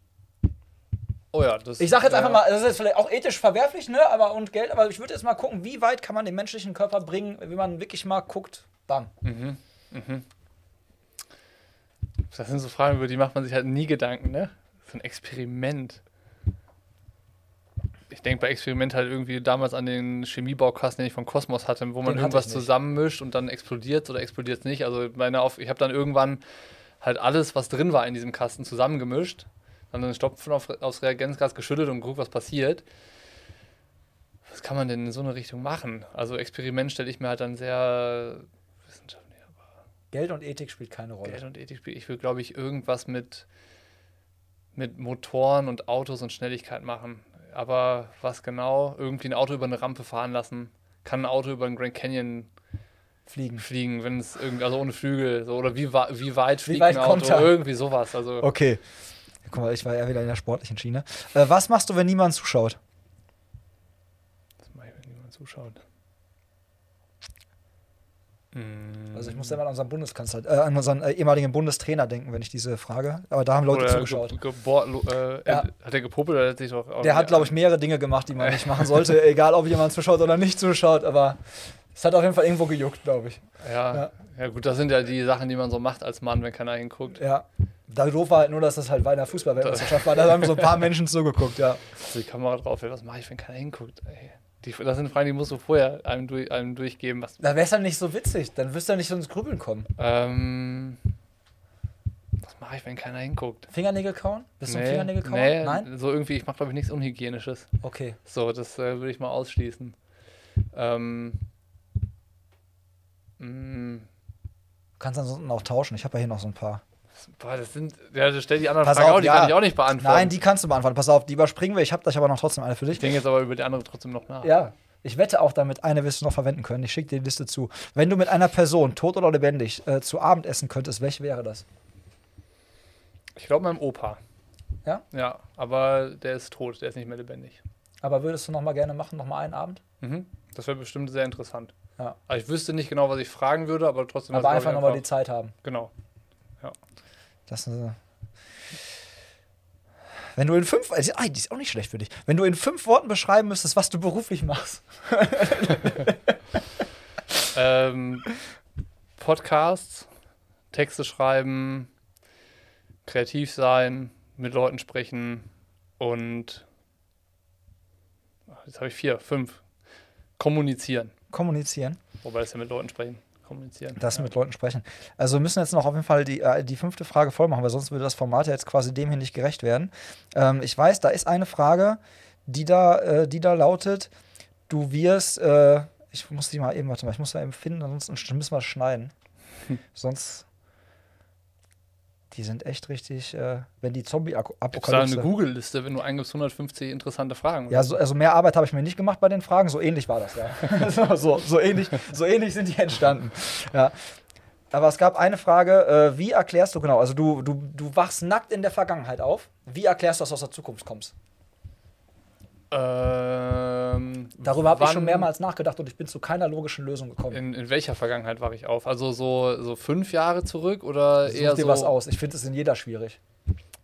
Oh ja, das. Ich sage jetzt einfach mal, das ist jetzt vielleicht auch ethisch verwerflich, ne, aber und Geld, aber ich würde jetzt mal gucken, wie weit kann man den menschlichen Körper bringen, wie man wirklich mal guckt, bam. Das sind so Fragen, über die macht man sich halt nie Gedanken, ne? So ein Experiment. Ich denke bei Experiment halt irgendwie damals an den Chemiebaukasten, den ich von Kosmos hatte, wo man Den irgendwas zusammenmischt und dann explodiert oder explodiert es nicht. Also meine auf, ich habe dann irgendwann halt alles, was drin war in diesem Kasten, zusammengemischt. Dann einen Stopfen auf, aufs Reagenzgas geschüttet und geguckt, was passiert. Was kann man denn in so eine Richtung machen? Also Experiment stelle ich mir halt dann sehr wissenschaftlich Geld und Ethik spielt keine Rolle. Geld und Ethik spielt. Ich will, glaube ich, irgendwas mit, mit Motoren und Autos und Schnelligkeit machen. Aber was genau? Irgendwie ein Auto über eine Rampe fahren lassen. Kann ein Auto über den Grand Canyon Fliegen. fliegen, wenn es irgendwie, also ohne Flügel. So, oder wie, wie weit fliegt weit ein Auto? kommt er? Irgendwie sowas. Also, Okay. Guck mal, ich war eher wieder in der sportlichen Schiene. Äh, was machst du, wenn niemand zuschaut? das mache ich, wenn niemand zuschaut. Mm, Also ich muss immer an unseren Bundeskanzler, äh, an unseren äh, ehemaligen Bundestrainer denken, wenn ich diese frage. Aber da haben Leute oder zugeschaut. ge lo- äh, Ja. Hat er gepopelt oder hat sich doch. Der hat, glaube ich, mehrere Dinge gemacht, die man nicht machen sollte, egal ob jemand zuschaut oder nicht zuschaut, aber es hat auf jeden Fall irgendwo gejuckt, glaube ich. Ja, Ja. ja. gut, das sind ja die Sachen, die man so macht als Mann, wenn keiner hinguckt. Ja. Da doof war halt nur, dass das halt bei einer Fußballweltmeisterschaft war. Da haben so ein paar Menschen zugeguckt, ja. Also die Kamera drauf, ey, was mache ich, wenn keiner hinguckt? Ey. Die, das sind Fragen, die musst du vorher einem, durch, einem durchgeben. Was, Da wäre es dann nicht so witzig. Dann wirst du ja nicht so ins Grübeln kommen. ähm, was mache ich, wenn keiner hinguckt? Fingernägel kauen? Bist du ein Fingernägelkauer? nee, Nein? so irgendwie, ich mache, glaube ich, nichts Unhygienisches. Okay. So, das äh, würde ich mal ausschließen. Ähm, mm, Du kannst ansonsten auch tauschen. Ich habe ja hier noch so ein paar. Boah, das sind, ja, das stell die anderen Pass Fragen auf, auch, die ja. kann ich auch nicht beantworten. Nein, die kannst du beantworten. Pass auf, die überspringen wir. Ich habe gleich aber noch trotzdem eine für dich. ich denke jetzt aber über die andere trotzdem noch nach. Ja. Ich wette auch damit, eine wirst du noch verwenden können. Ich schicke dir die Liste zu. Wenn du mit einer Person, tot oder lebendig, äh, zu Abend essen könntest, welche wäre das? Ich glaube meinem Opa. Ja? Ja, aber der ist tot, der ist nicht mehr lebendig. Aber würdest du noch mal gerne machen, noch mal einen Abend? Mhm. Das wäre bestimmt sehr interessant. Ja. Also ich wüsste nicht genau, was ich fragen würde, aber trotzdem. Aber einfach glaub noch ich, mal die Zeit haben. Genau. Das, äh wenn du in fünf, also, ah, die ist auch nicht schlecht für dich. Wenn du in fünf Worten beschreiben müsstest, was du beruflich machst. Ähm, Podcasts, Texte schreiben, kreativ sein, mit Leuten sprechen und jetzt habe ich vier, fünf. Kommunizieren. Kommunizieren. Wobei das ja mit Leuten sprechen. Kommunizieren. Das ja. mit Leuten sprechen. Also wir müssen jetzt noch auf jeden Fall die, äh, die fünfte Frage voll machen, weil sonst würde das Format ja jetzt quasi dem hier nicht gerecht werden. Ähm, ich weiß, da ist eine Frage, die da, äh, die da lautet, du wirst, äh, ich muss die mal eben, warte mal, ich muss da eben finden, ansonsten müssen wir schneiden. Sonst, die sind echt richtig, äh, wenn die Gibt's da eine Zombie-Apokalypse... Google-Liste, wenn du eingibst 150 interessante Fragen? Ja, so, also mehr Arbeit habe ich mir nicht gemacht bei den Fragen. So ähnlich war das, ja. so, so, so, ähnlich, so ähnlich sind die entstanden. Ja. Aber es gab eine Frage, äh, wie erklärst du genau, also du, du, du wachst nackt in der Vergangenheit auf. Wie erklärst du, dass du aus der Zukunft kommst? Ähm, Darüber habe ich schon mehrmals nachgedacht und ich bin zu keiner logischen Lösung gekommen. In, in welcher Vergangenheit war ich auf? Also so, so fünf Jahre zurück oder Such eher dir so? was aus. Ich finde es in jeder schwierig.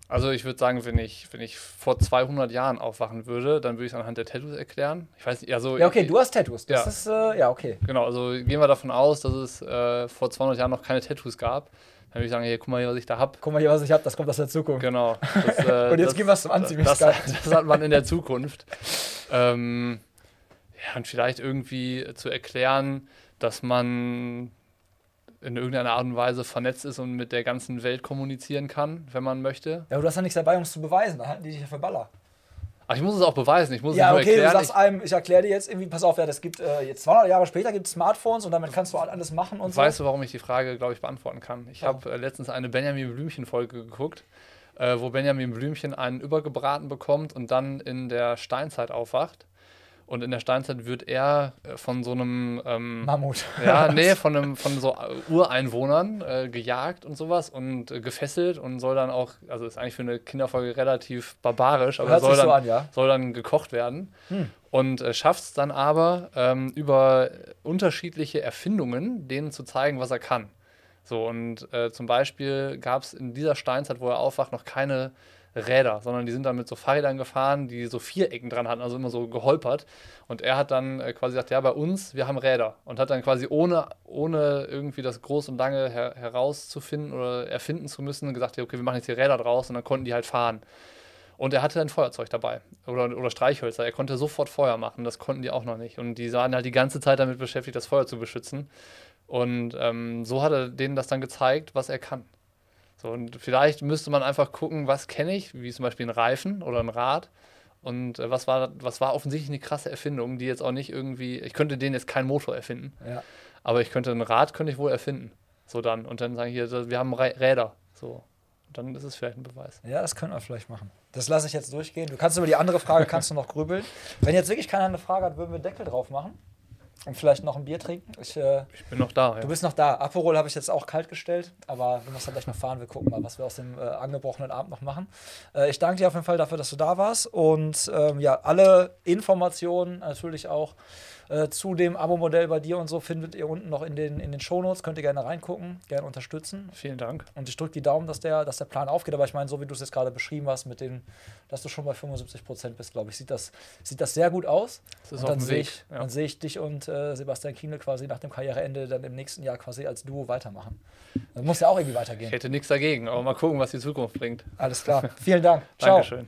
Also ich würde sagen, wenn ich, wenn ich vor 200 Jahren aufwachen würde, dann würde ich es anhand der Tattoos erklären. Ich weiß nicht, also Ja, okay, du hast Tattoos. Das Ja. ist, äh, ja, okay. Genau, also gehen wir davon aus, dass es äh, vor 200 Jahren noch keine Tattoos gab. Dann würde ich sagen, hier, guck mal hier, was ich da hab. Guck mal hier, was ich habe, das kommt aus der Zukunft. Genau. Das, äh, Und jetzt das, gehen wir zum Anziehen. das, geil. das hat man in der Zukunft. ähm, ja, und vielleicht irgendwie zu erklären, dass man in irgendeiner Art und Weise vernetzt ist und mit der ganzen Welt kommunizieren kann, wenn man möchte. Ja, aber du hast ja nichts dabei, um es zu beweisen. Da halten die dich ja für Baller. Aber ich muss es auch beweisen, ich muss Ja, es nur okay, du erklären. sagst einem, ich erkläre dir jetzt irgendwie, pass auf, ja, das gibt äh, jetzt 200 Jahre später gibt es Smartphones und damit kannst du alles machen und ich, so. weißt du, warum ich die Frage, glaube ich, beantworten kann? Ich Ja. habe äh, letztens eine Benjamin Blümchen-Folge geguckt, äh, wo Benjamin Blümchen einen übergebraten bekommt und dann in der Steinzeit aufwacht. Und in der Steinzeit wird er äh, von so einem ähm, Mammut. Ja, nee, von, einem, von so Ureinwohnern äh, gejagt und sowas und äh, gefesselt und soll dann auch, also ist eigentlich für eine Kinderfolge relativ barbarisch, aber Hört soll dann, so an, ja. soll dann gekocht werden. Hm. Und äh, schafft es dann aber, ähm, über unterschiedliche Erfindungen denen zu zeigen, was er kann. So, und äh, zum Beispiel gab es in dieser Steinzeit, wo er aufwacht, noch keine Räder, sondern die sind dann mit so Fahrrädern gefahren, die so Vierecken dran hatten, also immer so geholpert. Und er hat dann äh, quasi gesagt, ja, bei uns, wir haben Räder. Und hat dann quasi ohne, ohne irgendwie das groß und lange her herauszufinden oder erfinden zu müssen, gesagt, ja, okay, wir machen jetzt hier Räder draus und dann konnten die halt fahren. Und er hatte ein Feuerzeug dabei oder, oder Streichhölzer. Er konnte sofort Feuer machen, das konnten die auch noch nicht. Und die waren halt die ganze Zeit damit beschäftigt, das Feuer zu beschützen. Und ähm, so hat er denen das dann gezeigt, was er kann. So, und vielleicht müsste man einfach gucken, was kenne ich, wie zum Beispiel ein Reifen oder ein Rad. Und äh, was, war, was war offensichtlich eine krasse Erfindung, die jetzt auch nicht irgendwie, ich könnte denen jetzt keinen Motor erfinden, Ja. aber ich könnte ein Rad, könnte ich wohl erfinden. So dann. Und dann sagen hier, wir haben Rä- Räder. So. Und dann ist es vielleicht ein Beweis. ja, das können wir vielleicht machen. Das lasse ich jetzt durchgehen. Du kannst über die andere Frage kannst du noch grübeln. Wenn jetzt wirklich keiner eine Frage hat, würden wir Deckel drauf machen und vielleicht noch ein Bier trinken. Ich, äh, Ich bin noch da. Ja. Du bist noch da. Aperol habe ich jetzt auch kalt gestellt, aber wir müssen dann gleich noch fahren. Wir gucken mal, was wir aus dem äh, angebrochenen Abend noch machen. Äh, ich danke dir auf jeden Fall dafür, dass du da warst. Und ähm, ja, alle Informationen natürlich auch äh, zu dem Abo-Modell bei dir und so findet ihr unten noch in den, in den Shownotes. Könnt ihr gerne reingucken, gerne unterstützen. Vielen Dank. Und ich drücke die Daumen, dass der, dass der Plan aufgeht. Aber ich meine, so wie du es jetzt gerade beschrieben hast, mit den, dass du schon bei 75 Prozent bist, glaube ich, sieht das, sieht das sehr gut aus. Das ist Und dann dem sehe ich, Ja. dann sehe ich dich und äh, Sebastian Kienle quasi nach dem Karriereende dann im nächsten Jahr quasi als Duo weitermachen. Das muss ja auch irgendwie Ich weitergehen. hätte nichts dagegen, aber mal gucken, was die Zukunft bringt. Alles klar. Vielen Dank. Ciao. Dankeschön.